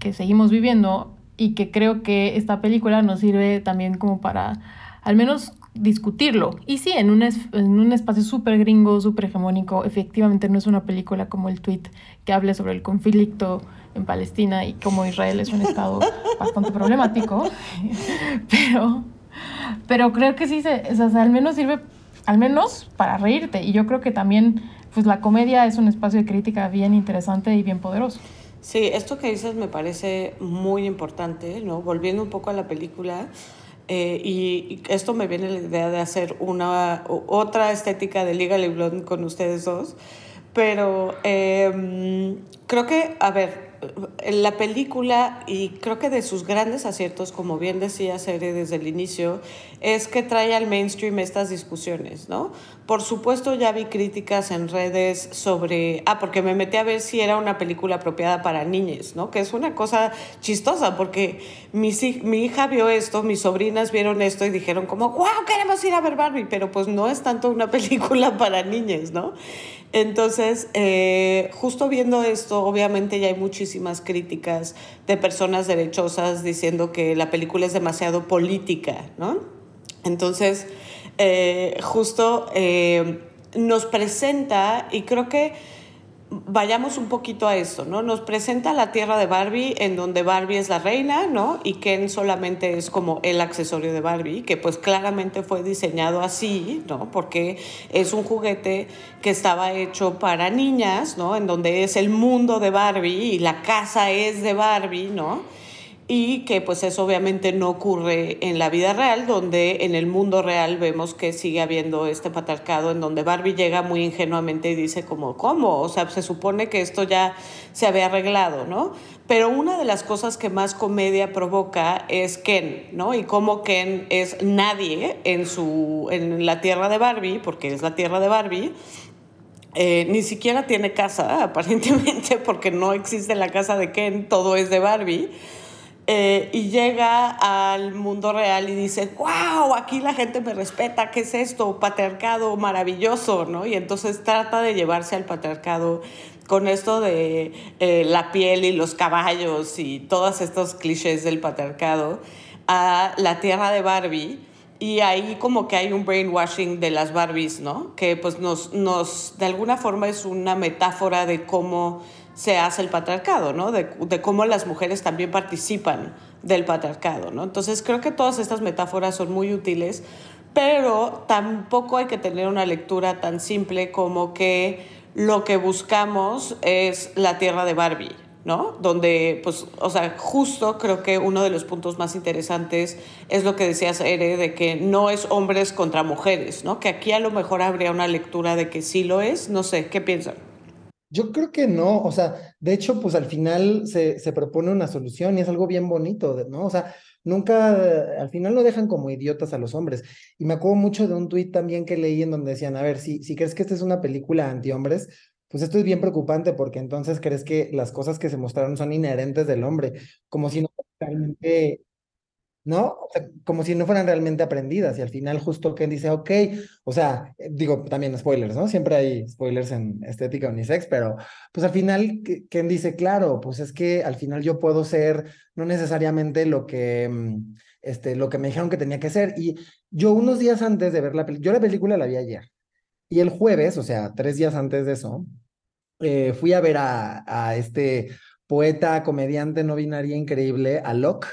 que seguimos viviendo y que creo que esta película nos sirve también como para al menos discutirlo. Y sí, en un, en un espacio súper gringo, súper hegemónico, efectivamente no es una película como el tweet que hable sobre el conflicto en Palestina y cómo Israel es un estado [laughs] bastante problemático, pero, pero creo que sí, se, o sea, al menos sirve, al menos para reírte. Y yo creo que también pues la comedia es un espacio de crítica bien interesante y bien poderoso. Sí, esto que dices me parece muy importante, ¿no? Volviendo un poco a la película, eh, y, esto me viene la idea de hacer una otra estética de Liga Blonde con ustedes dos, pero eh, creo que, a ver, la película, y creo que de sus grandes aciertos, como bien decía Sere desde el inicio, es que trae al mainstream estas discusiones, ¿no? Por supuesto, ya vi críticas en redes sobre, ah, porque me metí a ver si era una película apropiada para niños, ¿no? Que es una cosa chistosa, porque mi, mi hija vio esto, mis sobrinas vieron esto y dijeron como, wow, queremos ir a ver Barbie, pero pues no es tanto una [laughs] película para niños, ¿no? Entonces, eh, justo viendo esto, obviamente ya hay muchísimas críticas de personas derechosas diciendo que la película es demasiado política, ¿no? Entonces, eh, justo eh, nos presenta, y creo que vayamos un poquito a esto, ¿no? Nos presenta la tierra de Barbie en donde Barbie es la reina, ¿no? Y Ken solamente es como el accesorio de Barbie, que pues claramente fue diseñado así, ¿no? Porque es un juguete que estaba hecho para niñas, ¿no? En donde es el mundo de Barbie y la casa es de Barbie, ¿no? Y que pues eso obviamente no ocurre en la vida real, donde en el mundo real vemos que sigue habiendo este patriarcado en donde Barbie llega muy ingenuamente y dice como, ¿cómo? O sea, se supone que esto ya se había arreglado, ¿no? Pero una de las cosas que más comedia provoca es Ken, ¿no? Y cómo Ken es nadie en, su, en la tierra de Barbie, porque es la tierra de Barbie, eh, ni siquiera tiene casa, [laughs] aparentemente, porque no existe la casa de Ken, todo es de Barbie. Eh, y llega al mundo real y dice, wow, aquí la gente me respeta, ¿qué es esto? Patriarcado maravilloso, ¿no? Y entonces trata de llevarse al patriarcado con esto de eh, la piel y los caballos y todos estos clichés del patriarcado a la tierra de Barbie. Y ahí como que hay un brainwashing de las Barbies, ¿no? Que pues nos, nos de alguna forma es una metáfora de cómo se hace el patriarcado, ¿no? De, de, cómo las mujeres también participan del patriarcado, ¿no? Entonces creo que todas estas metáforas son muy útiles, pero tampoco hay que tener una lectura tan simple como que lo que buscamos es la tierra de Barbie, ¿no? Donde, pues, o sea, justo creo que uno de los puntos más interesantes es lo que decías, Ere, de que no es hombres contra mujeres, ¿no? Que aquí a lo mejor habría una lectura de que sí lo es, no sé, ¿qué piensan? Yo creo que no, o sea, de hecho, pues al final se, se propone una solución y es algo bien bonito, ¿no? O sea, nunca, al final no dejan como idiotas a los hombres. Y me acuerdo mucho de un tuit también que leí en donde decían, a ver, si, si crees que esta es una película anti-hombres, pues esto es bien preocupante porque entonces crees que las cosas que se mostraron son inherentes del hombre, como si no realmente ¿no? Como si no fueran realmente aprendidas y al final justo Ken dice, ok, o sea, digo también spoilers, ¿no? Siempre hay spoilers en estética unisex, pero pues al final Ken dice, claro, pues es que al final yo puedo ser no necesariamente lo que, mm, este, lo que me dijeron que tenía que ser y yo unos días antes de ver la película, yo la película la vi ayer y el jueves, o sea, tres días antes de eso, eh, fui a ver a, a este poeta, comediante no binaria increíble, a Locke,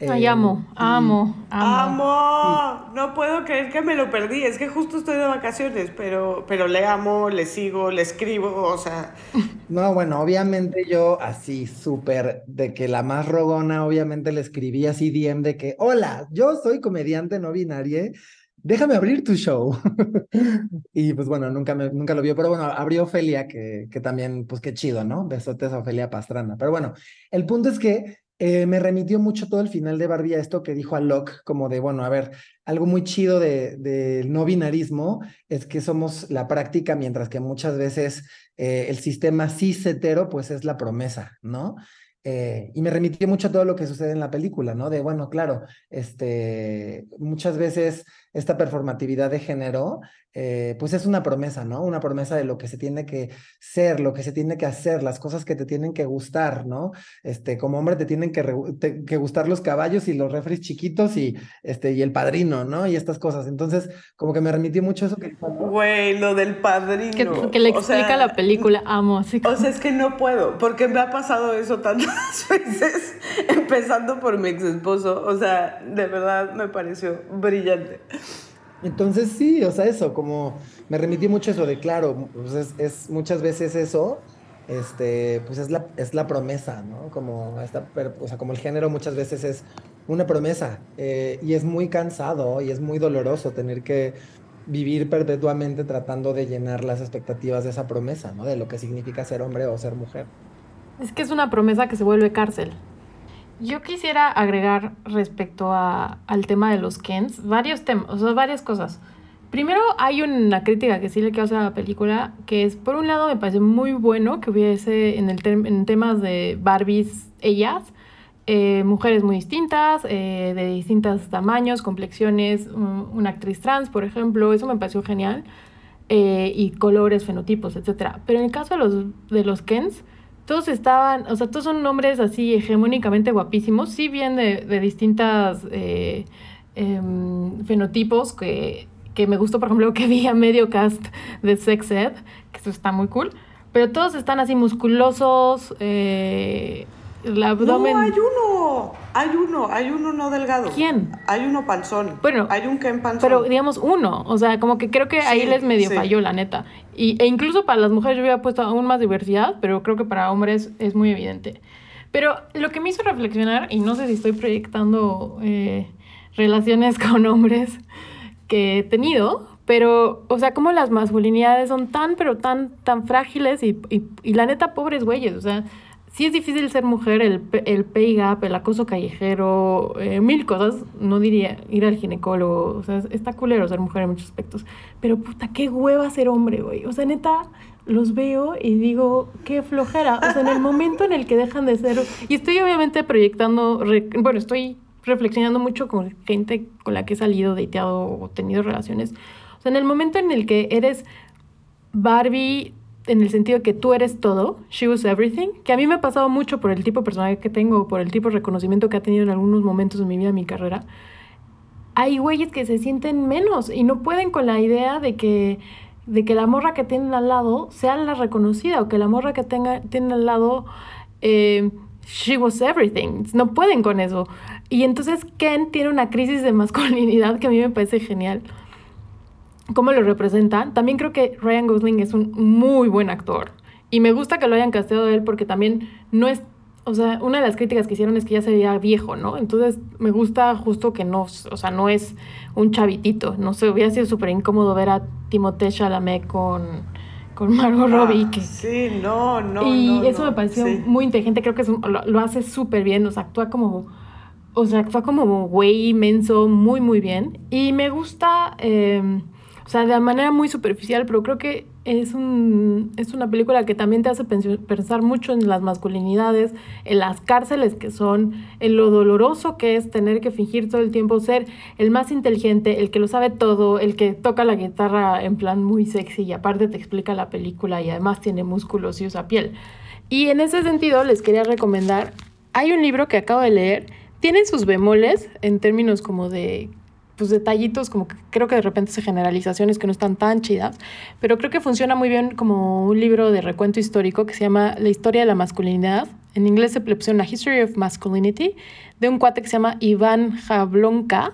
Ay, amo, amo, amo. Amo. No puedo creer que me lo perdí. Es que justo estoy de vacaciones, pero, pero le amo, le sigo, le escribo, o sea. [laughs] No, bueno, obviamente yo así súper de que la más rogona, obviamente le escribí así DM de que, hola, yo soy comediante no binaria, déjame abrir tu show. [laughs] y pues bueno, nunca, me, nunca lo vio, pero bueno, abrió Ofelia, que, que también, pues qué chido, ¿no? Besotes a Ofelia Pastrana. Pero bueno, el punto es que eh, me remitió mucho todo el final de Barbie a esto que dijo a Locke, como de, bueno, a ver, algo muy chido del de, no binarismo es que somos la práctica, mientras que muchas veces eh, el sistema cis hetero, pues es la promesa, ¿no? Eh, y me remitió mucho a todo lo que sucede en la película, ¿no? De, bueno, claro, este, muchas veces esta performatividad de género eh, pues es una promesa, ¿no? Una promesa de lo que se tiene que ser, lo que se tiene que hacer, las cosas que te tienen que gustar, ¿no? Este, como hombre te tienen que, que gustar los caballos y los refres chiquitos y, este, y el padrino, ¿no? Y estas cosas. Entonces, como que me remitió mucho eso que... Güey, lo del padrino. Que, que le explica la película, amo. Así O sea, es que no puedo, porque me ha pasado eso tantas [laughs] veces, empezando por mi ex esposo. O sea, de verdad me pareció brillante. Entonces sí, o sea, eso, como me remití mucho eso de claro, pues es, muchas veces eso, este, pues es la, es la promesa, ¿no? Como, esta, o sea, como el género muchas veces es una promesa eh, y es muy cansado y es muy doloroso tener que vivir perpetuamente tratando de llenar las expectativas de esa promesa, ¿no? De lo que significa ser hombre o ser mujer. Es que es una promesa que se vuelve cárcel. Yo quisiera agregar respecto a, al tema de los Kens varios temas, o sea, varias cosas. Primero, hay una crítica que sí le quiero hacer a la película, que es, por un lado, me parece muy bueno que hubiese en, el en temas de Barbies, ellas, eh, mujeres muy distintas, eh, de distintos tamaños, complexiones, una actriz trans, por ejemplo, eso me pareció genial, eh, y colores, fenotipos, etc. Pero en el caso de los, de los Kens, todos estaban, o sea, todos son nombres así hegemónicamente guapísimos, sí bien de, de distintas eh, em, fenotipos que, que, me gustó, por ejemplo, [laughs] que vi a medio cast de Sex Ed, que eso está muy cool, pero todos están así musculosos, eh, el abdomen... No, hay uno, hay uno, hay uno no delgado. ¿Quién? Hay uno panzón. Bueno, hay un Ken panzón. Pero digamos uno, o sea, como que creo que ahí les medio falló, la neta. Y, e incluso para las mujeres yo hubiera puesto aún más diversidad, pero creo que para hombres es muy evidente. Pero lo que me hizo reflexionar, y no sé si estoy proyectando eh, relaciones [laughs] con hombres que he tenido, pero, o sea, como las masculinidades son tan, pero tan, tan frágiles y, y, y la neta, pobres güeyes, o sea, sí es difícil ser mujer, el, el pay gap, el acoso callejero, eh, mil cosas. No diría ir al ginecólogo, o sea, está culero ser mujer en muchos aspectos. Pero puta, qué hueva ser hombre, güey. O sea, neta, los veo y digo, qué flojera. O sea, en el momento en el que dejan de ser. Y estoy obviamente proyectando, bueno, estoy reflexionando mucho con gente con la que he salido, dateado o tenido relaciones. O sea, en el momento en el que eres Barbie en el sentido que tú eres todo, she was everything, que a mí me ha pasado mucho por el tipo de personaje que tengo, por el tipo de reconocimiento que ha tenido en algunos momentos de mi vida, mi carrera. Hay güeyes que se sienten menos y no pueden con la idea de que de que la morra que tienen al lado sea la reconocida o que la morra que tenga, tienen al lado eh, she was everything. No pueden con eso. Y entonces Ken tiene una crisis de masculinidad que a mí me parece genial. ¿Cómo lo representan? También creo que Ryan Gosling es un muy buen actor. Y me gusta que lo hayan casteado a él porque también no es o sea, una de las críticas que hicieron es que ya se veía viejo, ¿no? Entonces me gusta justo que no, o sea, no es un chavitito. No sé, hubiera sido súper incómodo ver a Timothée Chalamet con, con Margot Ah, Robbie. Que, Sí, no, no. y no, eso no, me pareció sí. muy inteligente, creo que es un- lo, lo hace súper bien, o sea, actúa como, o sea, actúa como güey inmenso, muy, muy bien. Y me gusta, eh, o sea, de manera muy superficial, pero creo que es, un, es una película que también te hace pens- pensar mucho en las masculinidades, en las cárceles que son, en lo doloroso que es tener que fingir todo el tiempo ser el más inteligente, el que lo sabe todo, el que toca la guitarra en plan muy sexy y aparte te explica la película y además tiene músculos y usa piel. Y en ese sentido les quería recomendar, hay un libro que acabo de leer, tiene sus bemoles en términos como de pues detallitos, como que creo que de repente se generalizaciones que no están tan chidas, pero creo que funciona muy bien como un libro de recuento histórico que se llama La historia de la masculinidad. En inglés se opción A History of Masculinity, de un cuate que se llama Iván Jablonka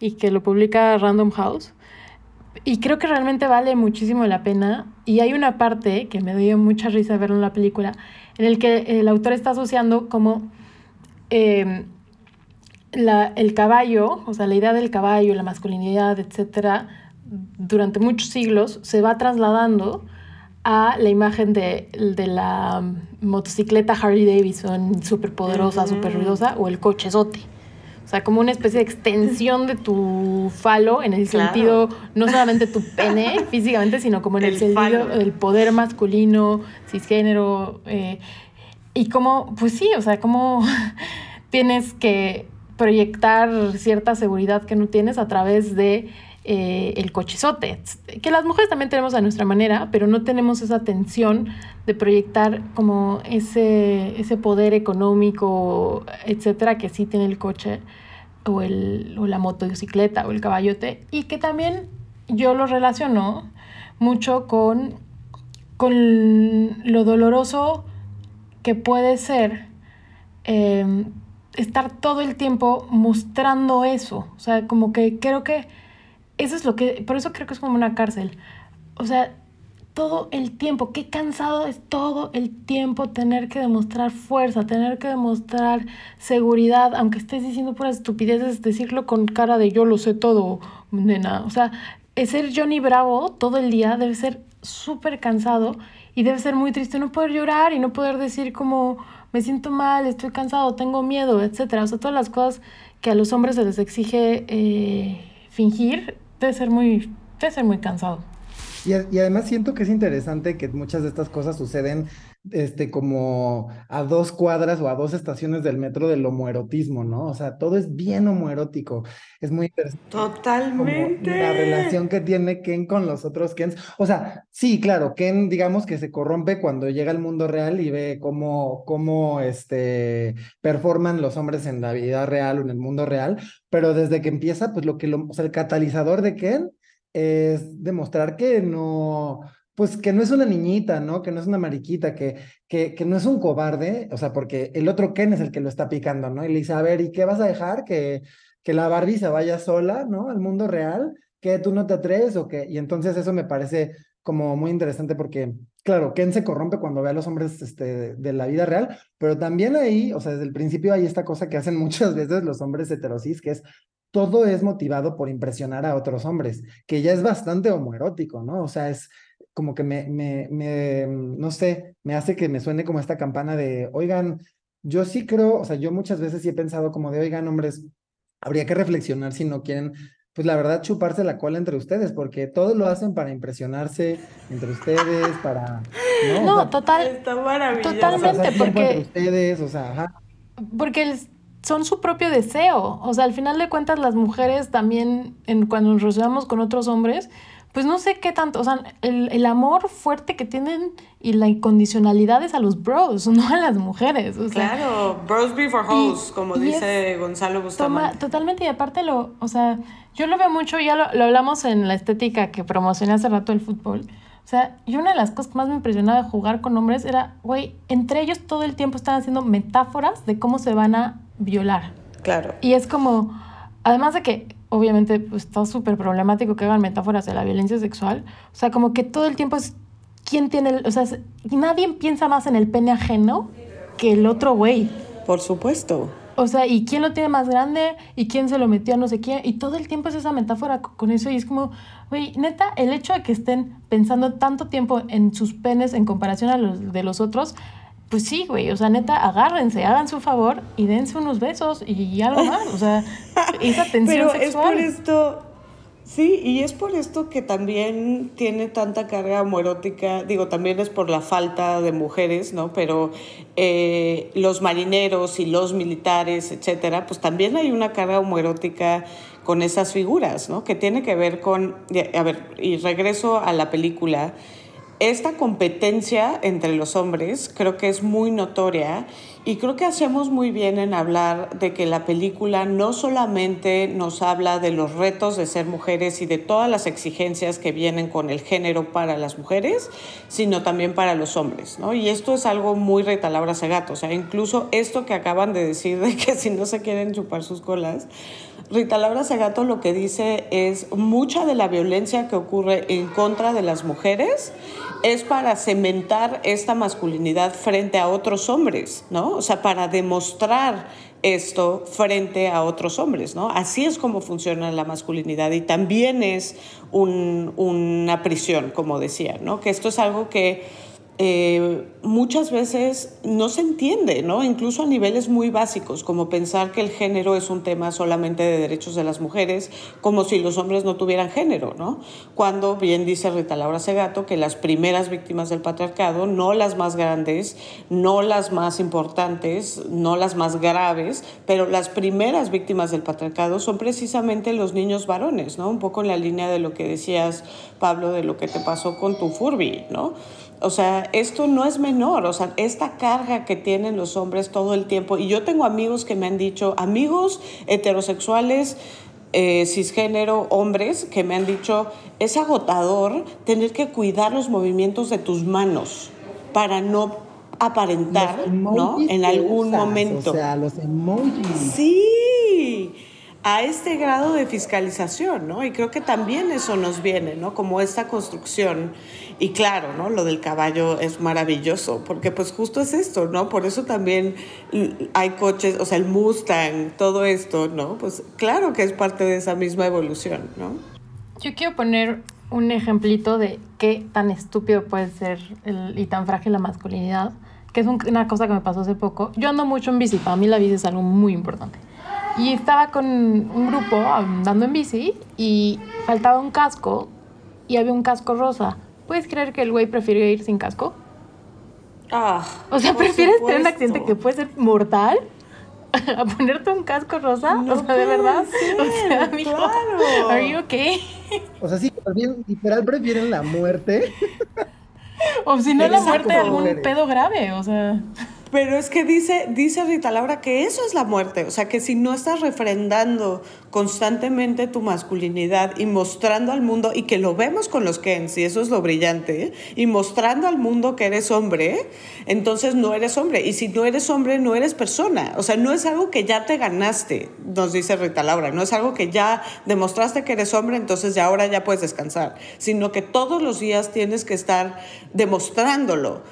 y que lo publica Random House. Y creo que realmente vale muchísimo la pena. Y hay una parte que me dio mucha risa verlo en la película, en el que el autor está asociando como eh, la, el caballo, o sea, la idea del caballo, la masculinidad, etcétera, durante muchos siglos se va trasladando a la imagen de, de la motocicleta Harley Davidson súper poderosa, súper ruidosa, o el cochezote. O sea, como una especie de extensión de tu falo en el Claro. sentido, no solamente tu pene [laughs] físicamente, sino como en el, El sentido del poder masculino, cisgénero. eh, y como, pues sí, o sea, como [laughs] tienes que proyectar cierta seguridad que no tienes a través de eh, el cochezote, que las mujeres también tenemos a nuestra manera, pero no tenemos esa tensión de proyectar como ese, ese poder económico, etcétera, que sí tiene el coche o, el, o la motocicleta o el caballote, y que también yo lo relaciono mucho con, con lo doloroso que puede ser eh, estar todo el tiempo mostrando eso. O sea, como que creo que eso es lo que, por eso creo que es como una cárcel. O sea, todo el tiempo, qué cansado es todo el tiempo tener que demostrar fuerza, tener que demostrar seguridad, aunque estés diciendo puras estupideces, decirlo con cara de yo lo sé todo, nena. O sea, ser Johnny Bravo todo el día debe ser súper cansado y debe ser muy triste no poder llorar y no poder decir como me siento mal, estoy cansado, tengo miedo, etcétera. O sea, todas las cosas que a los hombres se les exige eh, fingir debe ser muy, debe ser muy cansado. Y, y además siento que es interesante que muchas de estas cosas suceden este, como a dos cuadras o a dos estaciones del metro del homoerotismo, ¿no? O sea, todo es bien homoerótico. Es muy interesante como Totalmente. la relación que tiene Ken con los otros Kens. O sea, sí, claro, Ken, digamos que se corrompe cuando llega al mundo real y ve cómo, cómo este, performan los hombres en la vida real o en el mundo real, pero desde que empieza, pues lo que lo, o sea, el catalizador de Ken es demostrar que no, pues que no es una niñita, ¿no? Que no es una mariquita, que, que, que no es un cobarde, o sea, porque el otro Ken es el que lo está picando, ¿no? Y le dice, a ver, ¿y qué vas a dejar? Que, que la Barbie se vaya sola, ¿no? Al mundo real, que tú no te atreves o qué. Y entonces eso me parece como muy interesante porque, claro, Ken se corrompe cuando ve a los hombres este, de, la vida real, pero también ahí, o sea, desde el principio hay esta cosa que hacen [laughs] muchas veces los hombres heterosis, que es todo es motivado por impresionar a otros hombres, que ya es bastante homoerótico, ¿no? O sea, es como que me, me, me, no sé, me hace que me suene como esta campana de, oigan, yo sí creo, o sea, yo muchas veces sí he pensado como de, oigan, hombres, habría que reflexionar si no quieren, pues la verdad, chuparse la cola entre ustedes, porque todos lo hacen para impresionarse entre ustedes, para, ¿no? O No, sea, total, Está maravilloso. Totalmente. porque- entre ustedes, o sea, ajá. porque el- son su propio deseo. O sea, al final de cuentas, las mujeres también, en, cuando nos relacionamos con otros hombres, pues no sé qué tanto, o sea, el, el amor fuerte que tienen y la incondicionalidad es a los bros, [laughs] no a las mujeres. O sea, Claro, bros before hoes, como dice Gonzalo Toma, Bustamante. totalmente, y aparte lo, o sea, yo lo veo mucho, ya lo, lo hablamos en la estética que promocioné hace rato el fútbol. O sea, y una de las cosas que más me impresionaba de jugar con hombres era, güey, entre ellos todo el tiempo están haciendo metáforas de cómo se van a violar. Claro. Y es como, además de que obviamente pues, está súper problemático que hagan metáforas de la violencia sexual, o sea, como que todo el tiempo es quién tiene, el, o sea, es- nadie piensa más en el pene ajeno que el otro güey. Por supuesto. O sea, ¿y quién lo tiene más grande? ¿Y quién se lo metió a no sé quién? Y todo el tiempo es esa metáfora co- con eso. Y es como, güey, neta, el hecho de que estén pensando tanto tiempo en sus penes en comparación a los de los otros, pues sí, güey. O sea, neta, agárrense, hagan su favor y dense unos besos y algo más. O sea, [laughs] esa tensión Pero es por esto, sí, y es por esto que también tiene tanta carga homoerótica, digo, también es por la falta de mujeres, ¿no? Pero eh, los marineros y los militares, etcétera, pues también hay una carga homoerótica con esas figuras, ¿no? Que tiene que ver con, a ver, y regreso a la película, esta competencia entre los hombres creo que es muy notoria y creo que hacemos muy bien en hablar de que la película no solamente nos habla de los retos de ser mujeres y de todas las exigencias que vienen con el género para las mujeres, sino también para los hombres, ¿no? Y esto es algo muy retalabra gato, o sea, incluso esto que acaban de decir de que si no se quieren chupar sus colas, Rita Laura Segato lo que dice es mucha de la violencia que ocurre en contra de las mujeres es para cementar esta masculinidad frente a otros hombres, ¿no? O sea, para demostrar esto frente a otros hombres, ¿no? Así es como funciona la masculinidad y también es un- una prisión, como decía, ¿no? Que esto es algo que eh, muchas veces no se entiende, ¿no? Incluso a niveles muy básicos, como pensar que el género es un tema solamente de derechos de las mujeres, como si los hombres no tuvieran género, ¿no? Cuando bien dice Rita Laura Segato que las primeras víctimas del patriarcado, no las más grandes, no las más importantes, no las más graves, pero las primeras víctimas del patriarcado son precisamente los niños varones, ¿no? Un poco en la línea de lo que decías, Pablo, de lo que te pasó con tu Furby, ¿no? O sea, esto no es menor, o sea, esta carga que tienen los hombres todo el tiempo. Y yo tengo amigos que me han dicho, amigos heterosexuales, eh, cisgénero, hombres, que me han dicho, es agotador tener que cuidar los movimientos de tus manos para no aparentar, ¿no? En algún usas, momento. O sea, los emojis. Sí, a este grado de fiscalización, ¿no? Y creo que también eso nos viene, ¿no? Como esta construcción. Y claro, ¿no? Lo del caballo es maravilloso, porque pues justo es esto, ¿no? Por eso también hay coches, o sea, el Mustang, todo esto, ¿no? Pues claro que es parte de esa misma evolución, ¿no? Yo quiero poner un ejemplito de qué tan estúpido puede ser el- y tan frágil la masculinidad, que es un- una cosa que me pasó hace poco. Yo ando mucho en bici, para mí la bici es algo muy importante. Y estaba con un grupo andando en bici y faltaba un casco y había un casco rosa. ¿Puedes creer que el güey prefirió ir sin casco? Ah, O sea, ¿prefieres tener un accidente que puede ser mortal [laughs] a ponerte un casco rosa? No o sea, de verdad. ser, [laughs] o sea, amigo, claro. ¿Are you okay? O sea, sí, prefieren- literal prefieren la muerte. [laughs] O si no, la muerte algún pedo grave, o sea. Pero es que dice, dice Rita Laura que eso es la muerte, o sea que si no estás refrendando constantemente tu masculinidad y mostrando al mundo, y que lo vemos con los Kens, y eso es lo brillante, y mostrando al mundo que eres hombre, entonces no eres hombre, y si no eres hombre, no eres persona, o sea, no es algo que ya te ganaste, nos dice Rita Laura, no es algo que ya demostraste que eres hombre, entonces ya ahora ya puedes descansar, sino que todos los días tienes que estar demostrándolo.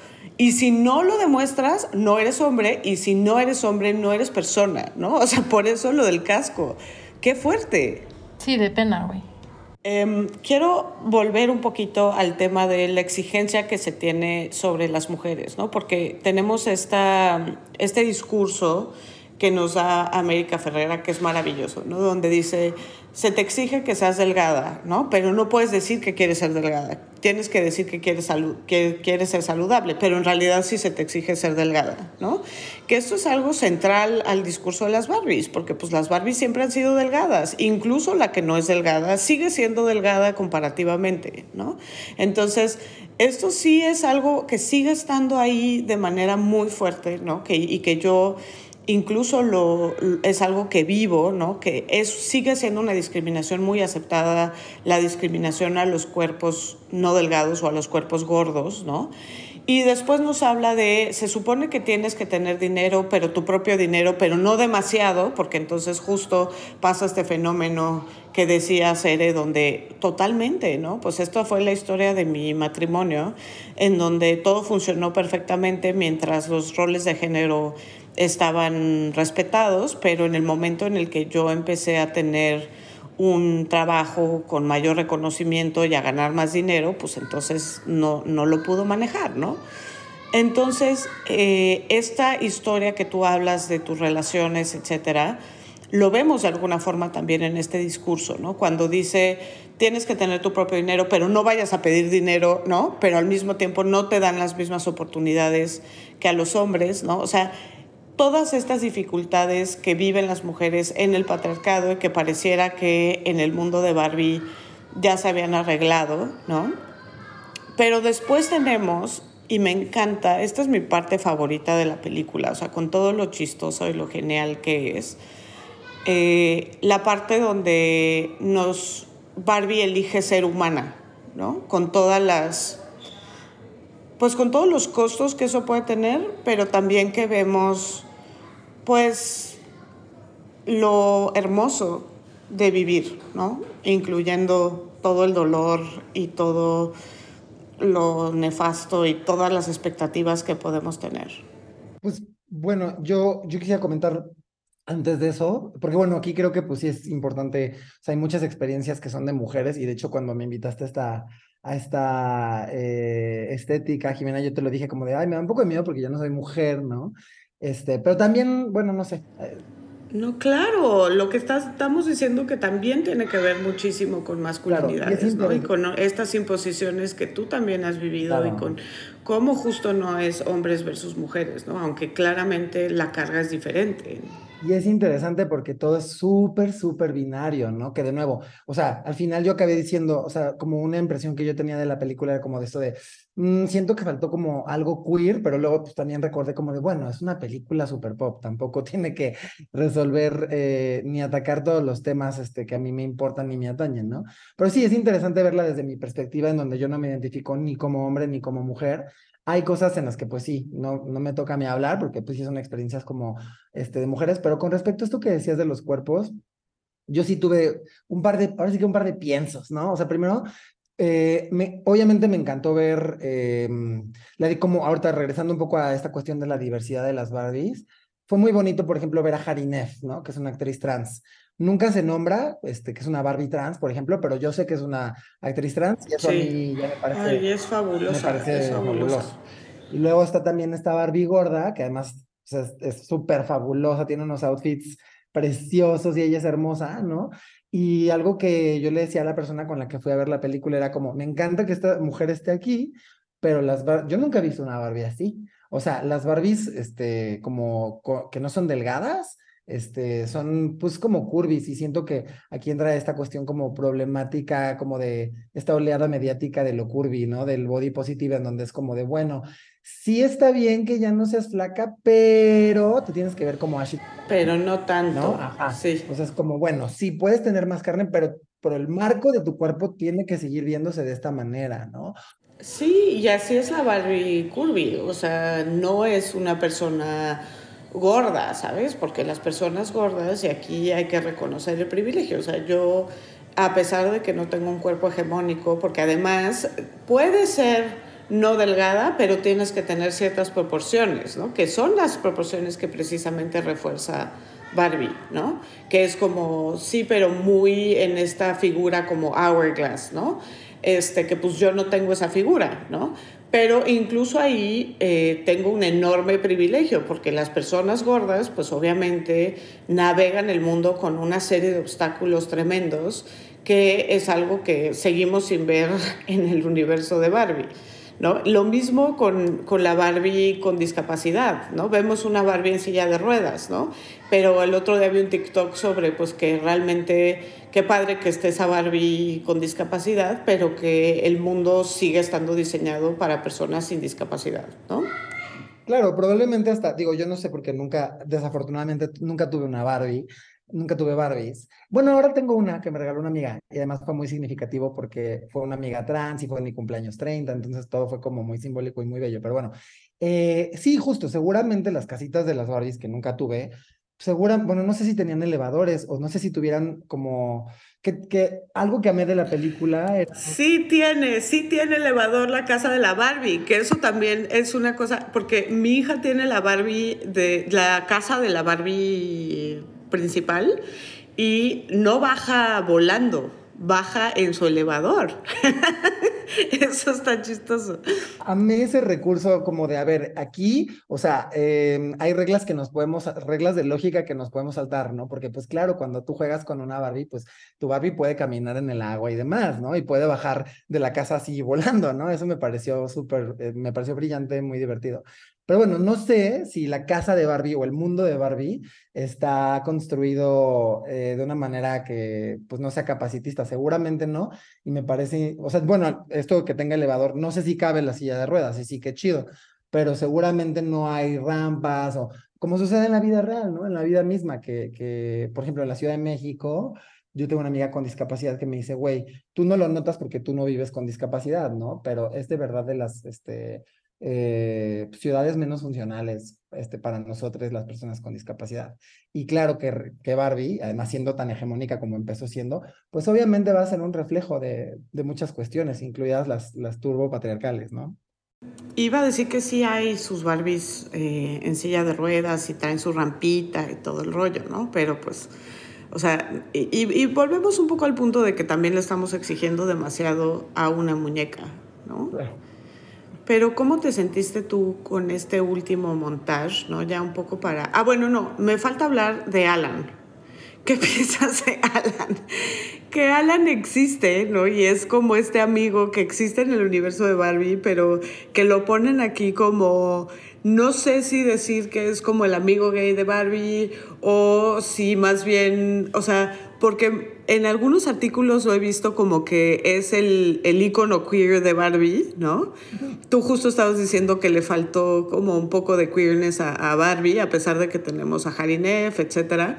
Y si no lo demuestras, no eres hombre, y si no eres hombre, no eres persona, ¿no? [laughs] O sea, por eso lo del casco. ¡Qué fuerte! Sí, de pena, güey. Em, quiero volver un poquito al tema de la exigencia que se tiene sobre las mujeres, ¿no? Porque tenemos esta, este discurso que nos da América Ferrera, que es maravilloso, ¿no? Donde dice, se te exige que seas delgada, ¿no? Pero no puedes decir que quieres ser delgada. Tienes que decir que quieres, salud, que quieres ser saludable, pero en realidad sí se te exige ser delgada, ¿no? Que esto es algo central al discurso de las Barbies, porque pues las Barbies siempre han sido delgadas, incluso la que no es delgada sigue siendo delgada comparativamente, ¿no? Entonces, esto sí es algo que sigue estando ahí de manera muy fuerte, ¿no? Que, y que yo incluso lo, es algo que vivo, ¿no? que es, sigue siendo una discriminación muy aceptada, la discriminación a los cuerpos no delgados o a los cuerpos gordos, ¿no? Y después nos habla de, se supone que tienes que tener dinero, pero tu propio dinero, pero no demasiado, porque entonces justo pasa este fenómeno que decía Sere, donde totalmente, ¿no? Pues esto fue la historia de mi matrimonio, en donde todo funcionó perfectamente mientras los roles de género estaban respetados, pero en el momento en el que yo empecé a tener un trabajo con mayor reconocimiento y a ganar más dinero, pues entonces no, no lo pudo manejar, ¿no? Entonces, eh, esta historia que tú hablas de tus relaciones, etcétera, lo vemos de alguna forma también en este discurso, ¿no? Cuando dice, tienes que tener tu propio dinero, pero no vayas a pedir dinero, ¿no? Pero al mismo tiempo no te dan las mismas oportunidades que a los hombres, ¿no? O sea, todas estas dificultades que viven las mujeres en el patriarcado y que pareciera que en el mundo de Barbie ya se habían arreglado, ¿no? Pero después tenemos, y me encanta, esta es mi parte favorita de la película, o sea, con todo lo chistoso y lo genial que es, eh, la parte donde nos Barbie elige ser humana, ¿no? Con todas las pues con todos los costos que eso puede tener, pero también que vemos pues lo hermoso de vivir, ¿no? Incluyendo todo el dolor y todo lo nefasto y todas las expectativas que podemos tener. Pues bueno, yo, yo quisiera comentar antes de eso, porque bueno, aquí creo que pues sí es importante, o sea, hay muchas experiencias que son de mujeres y de hecho cuando me invitaste a esta, a esta eh, estética, Jimena, yo te lo dije como de, ay, me da un poco de miedo porque yo no soy mujer, ¿no? Este, pero también, bueno, no sé. Eh, no, claro, lo que estamos diciendo que también tiene que ver muchísimo con masculinidades, ¿no? Y con estas imposiciones que tú también has vivido y con cómo justo no es hombres versus mujeres, ¿no? Aunque claramente la carga es diferente. Y es interesante porque todo es súper, súper binario, ¿no? Que de nuevo, o sea, al final yo acabé diciendo, o sea, como una impresión que yo tenía de la película era como de esto de, mm, siento que faltó como algo queer, pero luego pues también recordé como de, bueno, es una película super pop, tampoco [laughs] tiene que resolver eh, ni atacar todos los temas este, que a mí me importan ni me atañen, ¿no? Pero sí, es interesante verla desde mi perspectiva en donde yo no me identifico ni como hombre ni como mujer, hay cosas en las que pues sí, no, no me toca a mí hablar porque pues sí son experiencias como este, de mujeres, pero con respecto a esto que decías de los cuerpos, yo sí tuve un par de, ahora sí que un par de piensos, ¿no? O sea, primero, eh, me, obviamente me encantó ver, eh, la de como ahorita regresando un poco a esta cuestión de la diversidad de las Barbies, fue muy bonito, por ejemplo, ver a Harinef, ¿no? Que es una actriz trans. Nunca se nombra este, que es una Barbie trans, por ejemplo, pero yo sé que es una actriz trans y eso a mí ya me parece. Ay, es fabulosa. Me parece fabuloso. Y luego está también esta Barbie gorda, que además es súper fabulosa, tiene unos outfits preciosos y ella es hermosa, ¿no? Y algo que yo le decía a la persona con la que fui a ver la película era como, me encanta que esta mujer esté aquí, pero las yo nunca he visto una Barbie así. O sea, las Barbies, este, como que no son delgadas, este, son pues como curvis y siento que aquí entra esta cuestión como problemática, como de esta oleada mediática de lo curvy, ¿no? Del body positive, en donde es como de, bueno, sí está bien que ya no seas flaca, pero te tienes que ver como Ashley. Pero no tanto. ¿no? Ajá. Sí. O sea, es como, bueno, sí puedes tener más carne, pero, pero el marco de tu cuerpo tiene que seguir viéndose de esta manera, ¿no? Sí, y así es la Barbie curvy, o sea, no es una persona gorda, ¿sabes? Porque las personas gordas, y aquí hay que reconocer el privilegio, o sea, yo, a pesar de que no tengo un cuerpo hegemónico, porque además puede ser no delgada, pero tienes que tener ciertas proporciones, ¿no? Que son las proporciones que precisamente refuerza Barbie, ¿no? Que es como, sí, pero muy en esta figura como hourglass, ¿no? Este, que pues yo no tengo esa figura, ¿no? Pero incluso ahí eh, tengo un enorme privilegio, porque las personas gordas, pues obviamente navegan el mundo con una serie de obstáculos tremendos, que es algo que seguimos sin ver [laughs] en el universo de Barbie. ¿No? Lo mismo con, con, la Barbie con discapacidad, ¿no? Vemos una Barbie en silla de ruedas, ¿no? Pero el otro día vi un TikTok sobre, pues, que realmente, qué padre que esté esa Barbie con discapacidad, pero que el mundo sigue estando diseñado para personas sin discapacidad, ¿no? Claro, probablemente hasta, digo, yo no sé porque nunca, desafortunadamente, nunca tuve una Barbie, Nunca tuve Barbies. Bueno, ahora tengo una que me regaló una amiga y además fue muy significativo porque fue una amiga trans y fue en mi cumpleaños 30, entonces todo fue como muy simbólico y muy bello. Pero bueno, eh, sí, justo, seguramente las casitas de las Barbies que nunca tuve, segura, bueno, no sé si tenían elevadores o no sé si tuvieran como que, que algo que amé de la película. Sí tiene, sí tiene elevador la casa de la Barbie, que eso también es una cosa, porque mi hija tiene la Barbie de la casa de la Barbie principal y no baja volando, baja en su elevador. [laughs] Eso está chistoso. A mí ese recurso como de, a ver, aquí, o sea, em, hay reglas que nos podemos, reglas de lógica que nos podemos saltar, ¿no? Porque pues claro, cuando tú juegas con una Barbie, pues tu Barbie puede caminar en el agua y demás, ¿no? Y puede bajar de la casa así volando, ¿no? Eso me pareció súper, eh, me pareció brillante, muy divertido. Pero bueno, no sé si la casa de Barbie o el mundo de Barbie está construido eh, de una manera que pues no sea capacitista, seguramente no, y me parece, o sea, bueno, esto que tenga elevador, no sé si cabe la silla de ruedas, y sí, qué chido, pero seguramente no hay rampas o como sucede en la vida real, ¿no? En la vida misma, que, que por ejemplo, en la Ciudad de México, yo tengo una amiga con discapacidad que me dice, güey, tú no lo notas porque tú no vives con discapacidad, ¿no? Pero es de verdad de las, este, eh, ciudades menos funcionales este, para nosotros, las personas con discapacidad. Y claro que, que Barbie, además siendo tan hegemónica como empezó siendo, pues obviamente va a ser un reflejo de, de muchas cuestiones, incluidas las, las turbopatriarcales, ¿no? Iba a decir que sí hay sus Barbies eh, en silla de ruedas y traen su rampita y todo el rollo, ¿no? Pero pues, o sea, y, y volvemos un poco al punto de que también le estamos exigiendo demasiado a una muñeca, ¿no? Pero ¿cómo te sentiste tú con este último montaje, no? Ya un poco para... Ah, bueno, no, me falta hablar de Alan. ¿Qué [laughs] piensas de Alan? Que Alan existe, ¿no? Y es como este amigo que existe en el universo de Barbie, pero que lo ponen aquí como no sé si decir que es como el amigo gay de Barbie o si más bien, o sea, porque en algunos artículos lo he visto como que es el, el icono queer de Barbie, ¿no? Tú justo estabas diciendo que le faltó como un poco de queerness a, Barbie, a pesar de que tenemos a Harry Neff, etcétera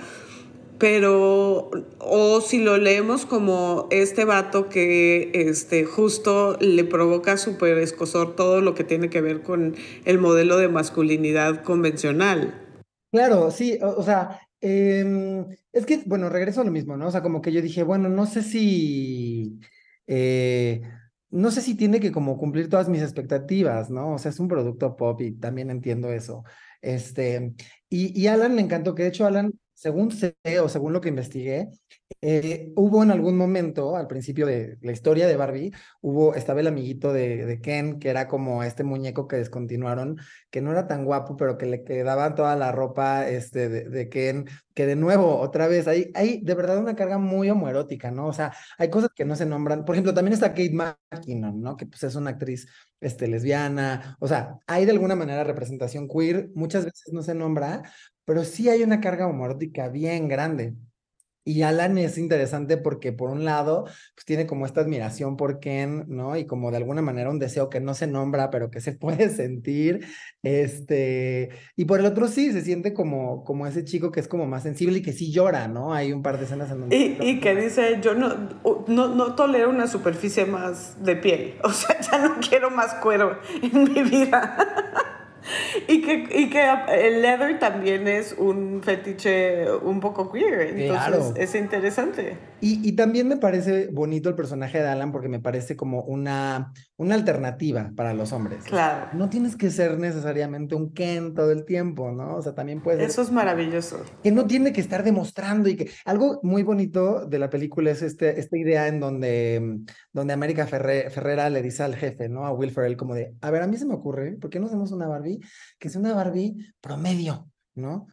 pero o si lo leemos como este vato que este, justo le provoca súper escosor todo lo que tiene que ver con el modelo de masculinidad convencional. Claro, sí, o, sea, em, es que, bueno, regreso a lo mismo, ¿no? O sea, como que yo dije, bueno, no sé si, eh, no sé si tiene que como cumplir todas mis expectativas, ¿no? O sea, es un producto pop y también entiendo eso. Este, y, y Alan me encantó, que de hecho Alan según sé o según lo que investigué, eh, hubo en algún momento, al principio de la historia de Barbie, hubo, estaba el amiguito de, de, Ken, que era como este muñeco que descontinuaron, que no era tan guapo, pero que le quedaba toda la ropa este, de, Ken, que de nuevo, otra vez, hay, hay de verdad una carga muy homoerótica, ¿no? O sea, hay cosas que no se nombran. Por ejemplo, también está Kate McKinnon, ¿no? Que pues es una actriz este, lesbiana. O sea, hay de alguna manera representación queer, muchas veces no se nombra, pero sí hay una carga homoerótica bien grande. Y Alan es interesante porque por un lado, pues tiene como esta admiración por Ken, ¿no? Y como de alguna manera un deseo que no se nombra, pero que se [laughs] puede sentir. Este, y por el otro sí, se siente como, como ese chico que es como más sensible y que sí llora, ¿no? Hay un par de escenas en donde... Y, y que dice, yo no, no, no tolero una superficie más de piel, [laughs] o sea, ya no quiero más cuero en mi vida. [laughs] y, que, y que el leather también es un fetiche un poco queer, entonces Claro. es interesante. Y, y también me parece bonito el personaje de Alan porque me parece como una, una alternativa para los hombres. Claro. No tienes que ser necesariamente un Ken todo el tiempo, ¿no? O sea, también puede ser Eso es maravilloso. que no tiene que estar demostrando y que algo muy bonito de la película es este, esta idea en donde, donde América Ferre- Ferrera le dice al jefe, ¿no? A Will Ferrell como de, a ver, a mí se me ocurre, ¿por qué no hacemos una Barbie que sea una Barbie promedio, ¿no?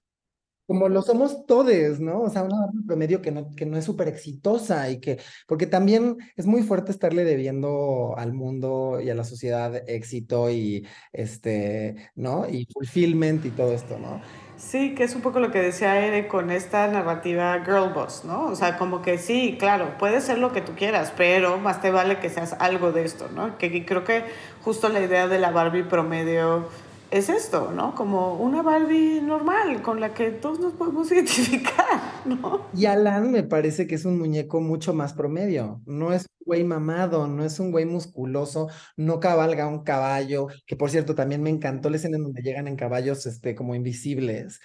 Como lo somos todes, ¿no? O sea, una Barbie promedio que no, que no es súper exitosa y que, porque también es muy fuerte estarle debiendo al mundo y a la sociedad éxito y, este, ¿no? Y fulfillment y todo esto, ¿no? Sí, que es un poco lo que decía Ere con esta narrativa girl boss, ¿no? O sea, como que sí, claro, puedes ser lo que tú quieras, pero más te vale que seas algo de esto, ¿no? Que, que creo que justo la idea de la Barbie promedio es esto, ¿no? Como una Barbie normal con la que todos nos podemos [laughs] identificar, ¿no? Y Alan me parece que es un muñeco mucho más promedio. No es un güey mamado, no es un güey musculoso, no cabalga un caballo, que por cierto también me encantó la escena en donde llegan en caballos este, como invisibles,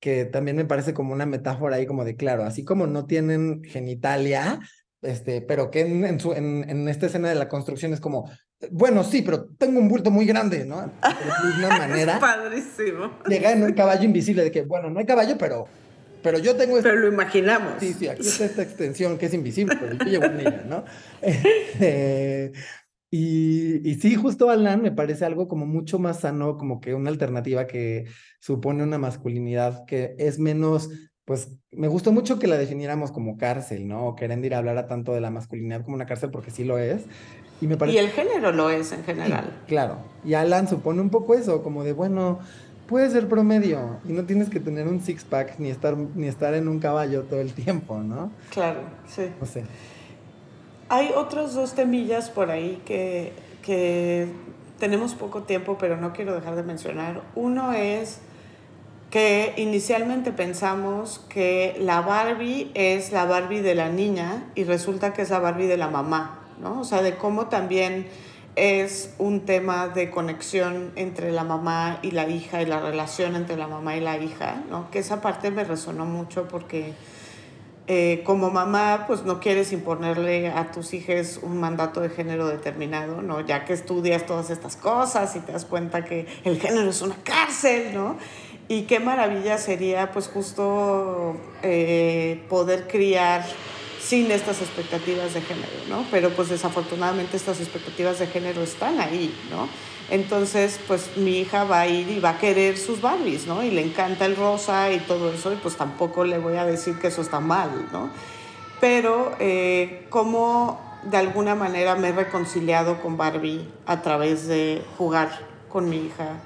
que también me parece como una metáfora ahí como de, claro, así como no tienen genitalia, este, pero que en, en su, en, en esta escena de la construcción es como, bueno, sí, pero tengo un bulto muy grande, ¿no? [laughs] De misma manera, Padrísimo. llega en un caballo invisible de que, bueno, no hay caballo, pero, pero yo tengo este Pero lo imaginamos. Sí, sí, aquí está esta extensión que es invisible, pero yo llevo en ella, ¿no? [laughs] Eh, y, y sí, justo Alan me parece algo como mucho más sano, como que una alternativa que supone una masculinidad que es menos, pues me gustó mucho que la definiéramos como cárcel, ¿no? O que Erendir hablara tanto de la masculinidad como una cárcel porque sí lo es. Y me parece... Y el género lo es en general. Claro, y Alan supone un poco eso, como de, bueno, puedes ser promedio y no tienes que tener un six-pack ni estar, ni estar en un caballo todo el tiempo, ¿no? Claro, sí. No sé. Hay otros dos temillas por ahí que, que tenemos poco tiempo, pero no quiero dejar de mencionar. Uno es que inicialmente pensamos que la Barbie es la Barbie de la niña y resulta que es la Barbie de la mamá, ¿no? O sea, de cómo también es un tema de conexión entre la mamá y la hija y la relación entre la mamá y la hija, ¿no? Que esa parte me resonó mucho porque eh, como mamá, pues no quieres imponerle a tus hijos un mandato de género determinado, ¿no? Ya que estudias todas estas cosas y te das cuenta que el género es una cárcel, ¿no? Y qué maravilla sería, pues justo eh, poder criar sin estas expectativas de género, ¿no? Pero pues desafortunadamente estas expectativas de género están ahí, ¿no? Entonces, pues mi hija va a ir y va a querer sus Barbies, ¿no? Y le encanta el rosa y todo eso, y pues tampoco le voy a decir que eso está mal, ¿no? Pero eh, de alguna manera me he reconciliado con Barbie a través de jugar con mi hija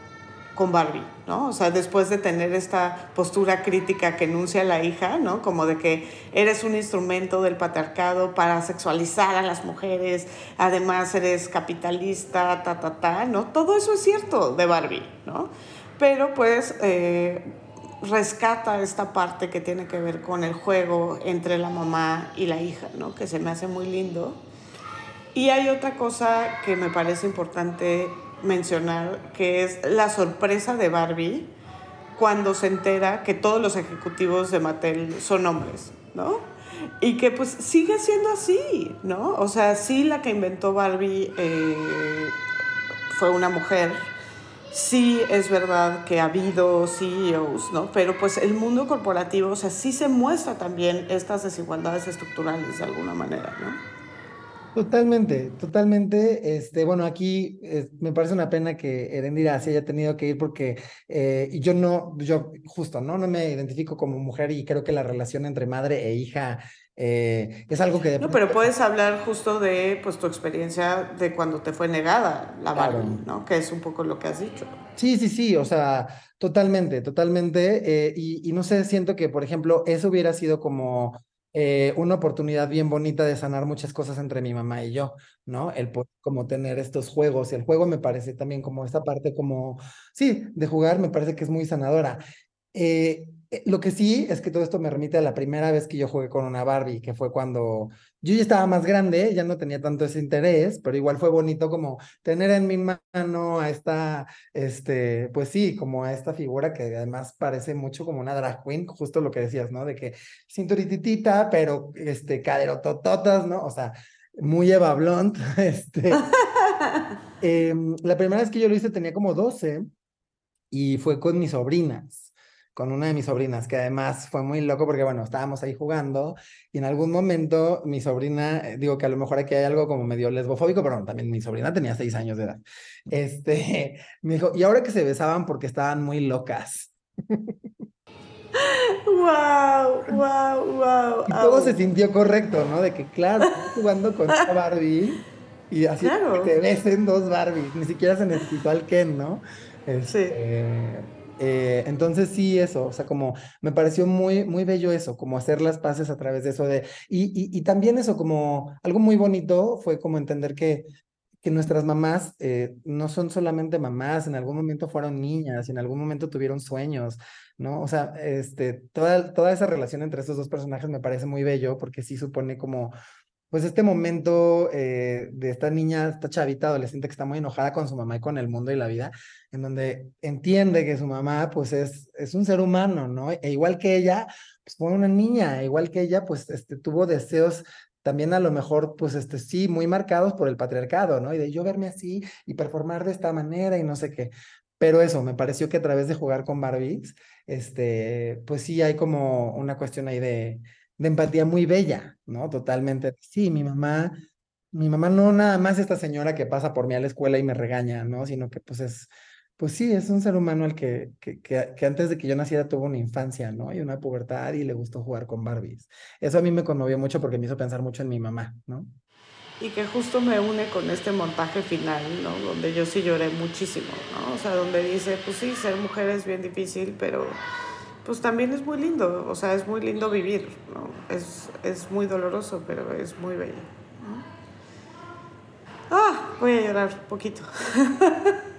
con Barbie, ¿no? O sea, después de tener esta postura crítica que enuncia la hija, ¿no? Como de que eres un instrumento del patriarcado para sexualizar a las mujeres, además eres capitalista, ta, ta, ta, ¿no? Todo eso es cierto de Barbie, ¿no? Pero pues eh, rescata esta parte que tiene que ver con el juego entre la mamá y la hija, ¿no? Que se me hace muy lindo. Y hay otra cosa que me parece importante mencionar, que es la sorpresa de Barbie cuando se entera que todos los ejecutivos de Mattel son hombres, ¿no? Y que pues sigue siendo así, ¿no? O sea, sí la que inventó Barbie eh, fue una mujer, sí es verdad que ha habido CEOs, ¿no? Pero pues el mundo corporativo, o sea, sí se muestra también estas desigualdades estructurales de alguna manera, ¿no? Totalmente, totalmente. Este, bueno, aquí me parece una pena que Erendira se haya tenido que ir porque eh, y yo no, yo justo, ¿no? No me identifico como mujer y creo que la relación entre madre e hija eh, es algo que No, pero puedes hablar justo de pues tu experiencia de cuando te fue negada la Claro. Barbie, ¿no? Que es un poco lo que has dicho. Sí, sí, sí, o sea, totalmente, totalmente. eh, y, y no sé, siento que, por ejemplo, eso hubiera sido como eh, una oportunidad bien bonita de sanar muchas cosas entre mi mamá y yo, ¿no? El poder como tener estos juegos. Y el juego me parece también como esta parte como, sí, de jugar me parece que es muy sanadora. Eh, lo que sí es que todo esto me remite a la primera vez que yo jugué con una Barbie, que fue cuando yo ya estaba más grande, ya no tenía tanto ese interés, pero igual fue bonito como tener en mi mano a esta, este, pues sí, como a esta figura que además parece mucho como una drag queen, justo lo que decías, ¿no? De que cinturititita, pero este, caderotototas, ¿no? O sea, muy Eva Blunt, [laughs] este. [laughs] Em, la primera vez que yo lo hice tenía como 12 y fue con mis sobrinas con una de mis sobrinas, que además fue muy loco porque, bueno, estábamos ahí jugando y en algún momento mi sobrina, eh, digo que a lo mejor aquí hay algo como medio lesbofóbico, pero también mi sobrina tenía seis años de edad. Este, [laughs] me dijo, y ahora que se besaban porque estaban muy locas. ¡Wow! ¡Wow! ¡Wow! Y todo se sintió correcto, ¿no? De que, claro, jugando con una Barbie y así que te besen dos Barbies, ni siquiera se necesitó al Ken, ¿no? Este, sí eh, entonces sí, eso, o sea, como me pareció muy, muy bello eso, como hacer las paces a través de eso de, y, y, también eso, como algo muy bonito fue como entender que, que nuestras mamás eh, no son solamente mamás, en algún momento fueron niñas, y en algún momento tuvieron sueños, ¿no? O sea, este, toda, toda esa relación entre estos dos personajes me parece muy bello porque sí supone como pues este momento eh, de esta niña, esta chavita adolescente que está muy enojada con su mamá y con el mundo y la vida, en donde entiende que su mamá pues es, es un ser humano, ¿no? E igual que ella, pues fue una niña, igual que ella pues este, tuvo deseos también a lo mejor, pues, este, sí, muy marcados por el patriarcado, ¿no? Y de yo verme así y performar de esta manera y no sé qué. Pero eso, me pareció que a través de jugar con Barbies, este, pues sí hay como una cuestión ahí de, de empatía muy bella, ¿no? Totalmente. Sí, mi mamá, mi mamá no nada más esta señora que pasa por mí a la escuela y me regaña, ¿no? Sino que pues es, pues sí, es un ser humano al que, que, que, antes de que yo naciera tuvo una infancia, ¿no? Y una pubertad y le gustó jugar con Barbies. Eso a mí me conmovió mucho porque me hizo pensar mucho en mi mamá, ¿no? Y que justo me une con este montaje final, ¿no? Donde yo sí lloré muchísimo, ¿no? O sea, donde dice, pues sí, ser mujer es bien difícil, pero pues también es muy lindo, o sea, es muy lindo vivir, ¿no? Es, es muy doloroso, pero es muy bello. Ah, voy a llorar poquito. [laughs]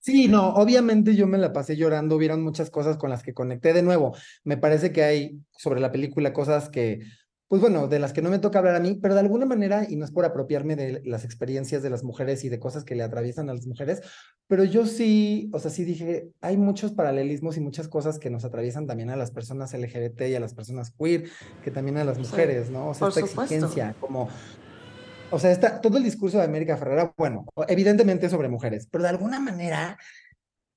Sí, no, obviamente yo me la pasé llorando, hubieron muchas cosas con las que conecté de nuevo. Me parece que hay sobre la película cosas que pues bueno, de las que no me toca hablar a mí, pero de alguna manera, y no es por apropiarme de las experiencias de las mujeres y de cosas que le atraviesan a las mujeres, pero yo sí, o sea, sí dije, hay muchos paralelismos y muchas cosas que nos atraviesan también a las personas LGBT y a las personas queer, que también a las mujeres, ¿no? O sea, esta exigencia, como, o sea, está, todo el discurso de América Ferrera, bueno, evidentemente sobre mujeres, pero de alguna manera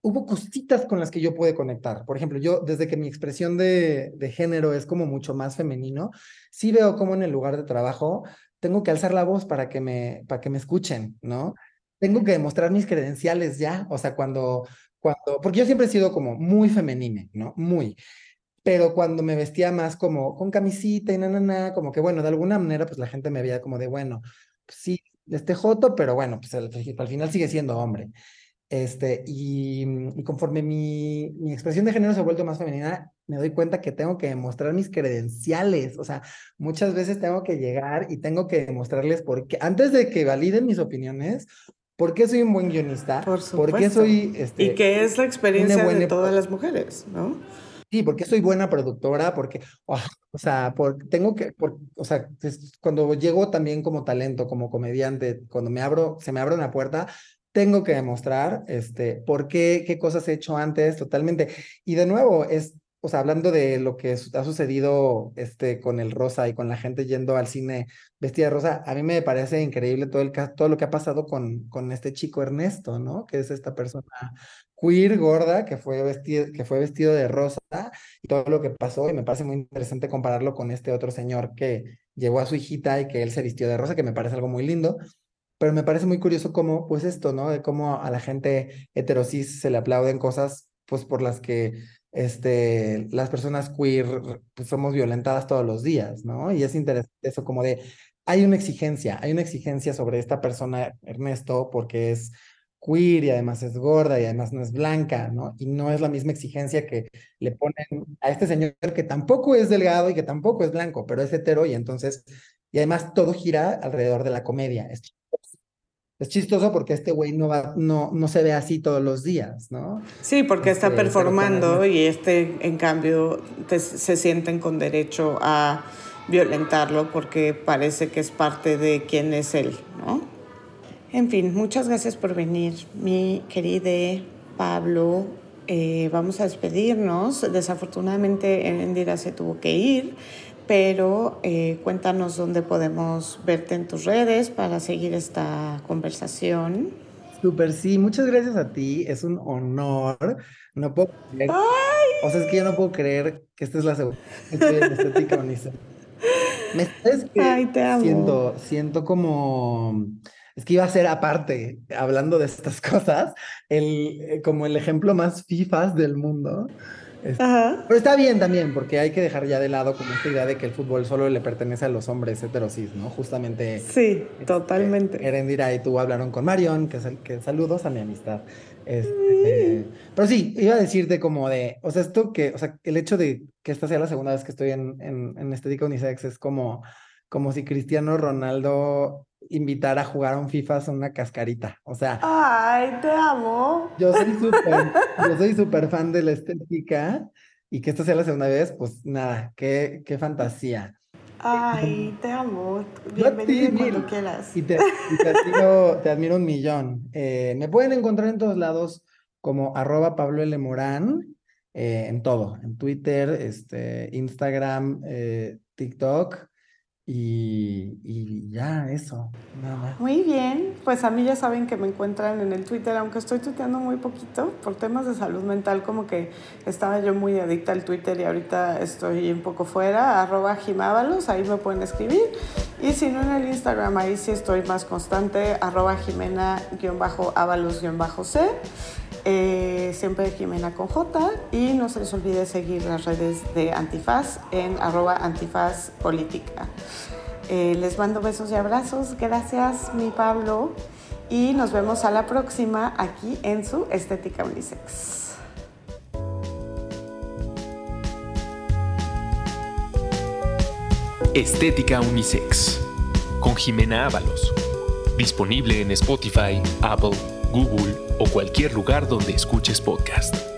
hubo cositas con las que yo pude conectar. Por ejemplo, yo desde que mi expresión de, género es como mucho más femenino, sí veo como en el lugar de trabajo tengo que alzar la voz para que me, para que me escuchen, ¿no? Tengo que demostrar mis credenciales ya, o sea, cuando, cuando, porque yo siempre he sido como muy femenina, ¿no? Muy. Pero cuando me vestía más como con camisita y na, na, na, como que bueno, de alguna manera pues la gente me veía como de, bueno, pues sí, este joto, pero bueno, pues al final sigue siendo hombre. Este, y, y conforme mi, mi, expresión de género se ha vuelto más femenina, me doy cuenta que tengo que demostrar mis credenciales. O sea, muchas veces tengo que llegar y tengo que demostrarles por qué, antes de que validen mis opiniones, por qué soy un buen guionista, por, por qué soy... Este, y que es la experiencia de todas las mujeres, ¿no? Sí, porque soy buena productora, porque, oh, o sea, por, tengo que, por, o sea, cuando llego también como talento, como comediante, cuando me abro, se me abre una puerta, tengo que demostrar este, por qué, qué cosas he hecho antes totalmente. Y de nuevo, es, o sea, hablando de lo que ha sucedido este, con el rosa y con la gente yendo al cine vestida de rosa, a mí me parece increíble todo, el, todo lo que ha pasado con, con este chico Ernesto, ¿no? Que es esta persona queer, gorda, que fue, vestido, que fue vestido de rosa y todo lo que pasó. Y me parece muy interesante compararlo con este otro señor que llevó a su hijita y que él se vistió de rosa, que me parece algo muy lindo pero me parece muy curioso cómo, pues esto, ¿no? De cómo a la gente heterosis se le aplauden cosas, pues por las que este, las personas queer pues, somos violentadas todos los días, ¿no? Y es interesante eso como de, hay una exigencia, hay una exigencia sobre esta persona, Ernesto, porque es queer y además es gorda y además no es blanca, ¿no? Y no es la misma exigencia que le ponen a este señor que tampoco es delgado y que tampoco es blanco, pero es hetero y entonces, y además todo gira alrededor de la comedia. es chistoso porque este güey no, va, no, no se ve así todos los días, ¿no? Sí, porque está Este, performando y este, en cambio, te- se sienten con derecho a violentarlo porque parece que es parte de quién es él, ¿no? En fin, muchas gracias por venir, mi querida Pablo. Eh, vamos a despedirnos. Desafortunadamente, Endira se tuvo que ir, pero eh, cuéntanos dónde podemos verte en tus redes para seguir esta conversación. Súper, sí, muchas gracias a ti, es un honor. No puedo creer. O sea, es que yo no puedo creer que esta es la segunda estoy en Estética Unisex. Me sabes que Ay, te amo. siento, siento como. Es que iba a ser aparte, hablando de estas cosas, el, eh, como el ejemplo más FIFAs del mundo. Este, Ajá. Pero está bien también, porque hay que dejar ya de lado como esta idea de que el fútbol solo le pertenece a los hombres heterosis, ¿no? Justamente. Sí, totalmente. Erendira y tú hablaron con Marion, que, sal- que saludos a mi amistad. Este, pero sí, iba a decirte como de, o sea, esto que, o sea, el hecho de que esta sea la segunda vez que estoy en, en, en Estética Unisex es como, como si Cristiano Ronaldo invitara a jugar a un FIFA a una cascarita. O sea, Ay, te amo. yo soy [laughs] súper, yo soy súper fan de la estética y que esta sea la segunda vez, pues nada, qué, qué fantasía. Ay, te amo. [laughs] Bienvenido cuando quieras. Y te, y te admiro, te admiro un millón. Eh, me pueden encontrar en todos lados como arroba Pablo L. Morán, eh, en todo, en Twitter, este, Instagram, eh, TikTok y, y ya, eso, nada. Muy bien, pues a mí ya saben que me encuentran en el Twitter, aunque estoy tuiteando muy poquito por temas de salud mental, como que estaba yo muy adicta al Twitter y ahorita estoy un poco fuera, arroba jimábalos, ahí me pueden escribir. Y si no en el Instagram, ahí sí estoy más constante, arroba jimena-ábalos-c. Eh, siempre Jimena con J y no se les olvide seguir las redes de Antifaz en arroba antifaz. Eh, les mando besos y abrazos. Gracias, mi Pablo. Y nos vemos a la próxima aquí en su Estética Unisex. Estética Unisex con Jimena Ábalos. Disponible en Spotify, Apple, Google o cualquier lugar donde escuches podcast.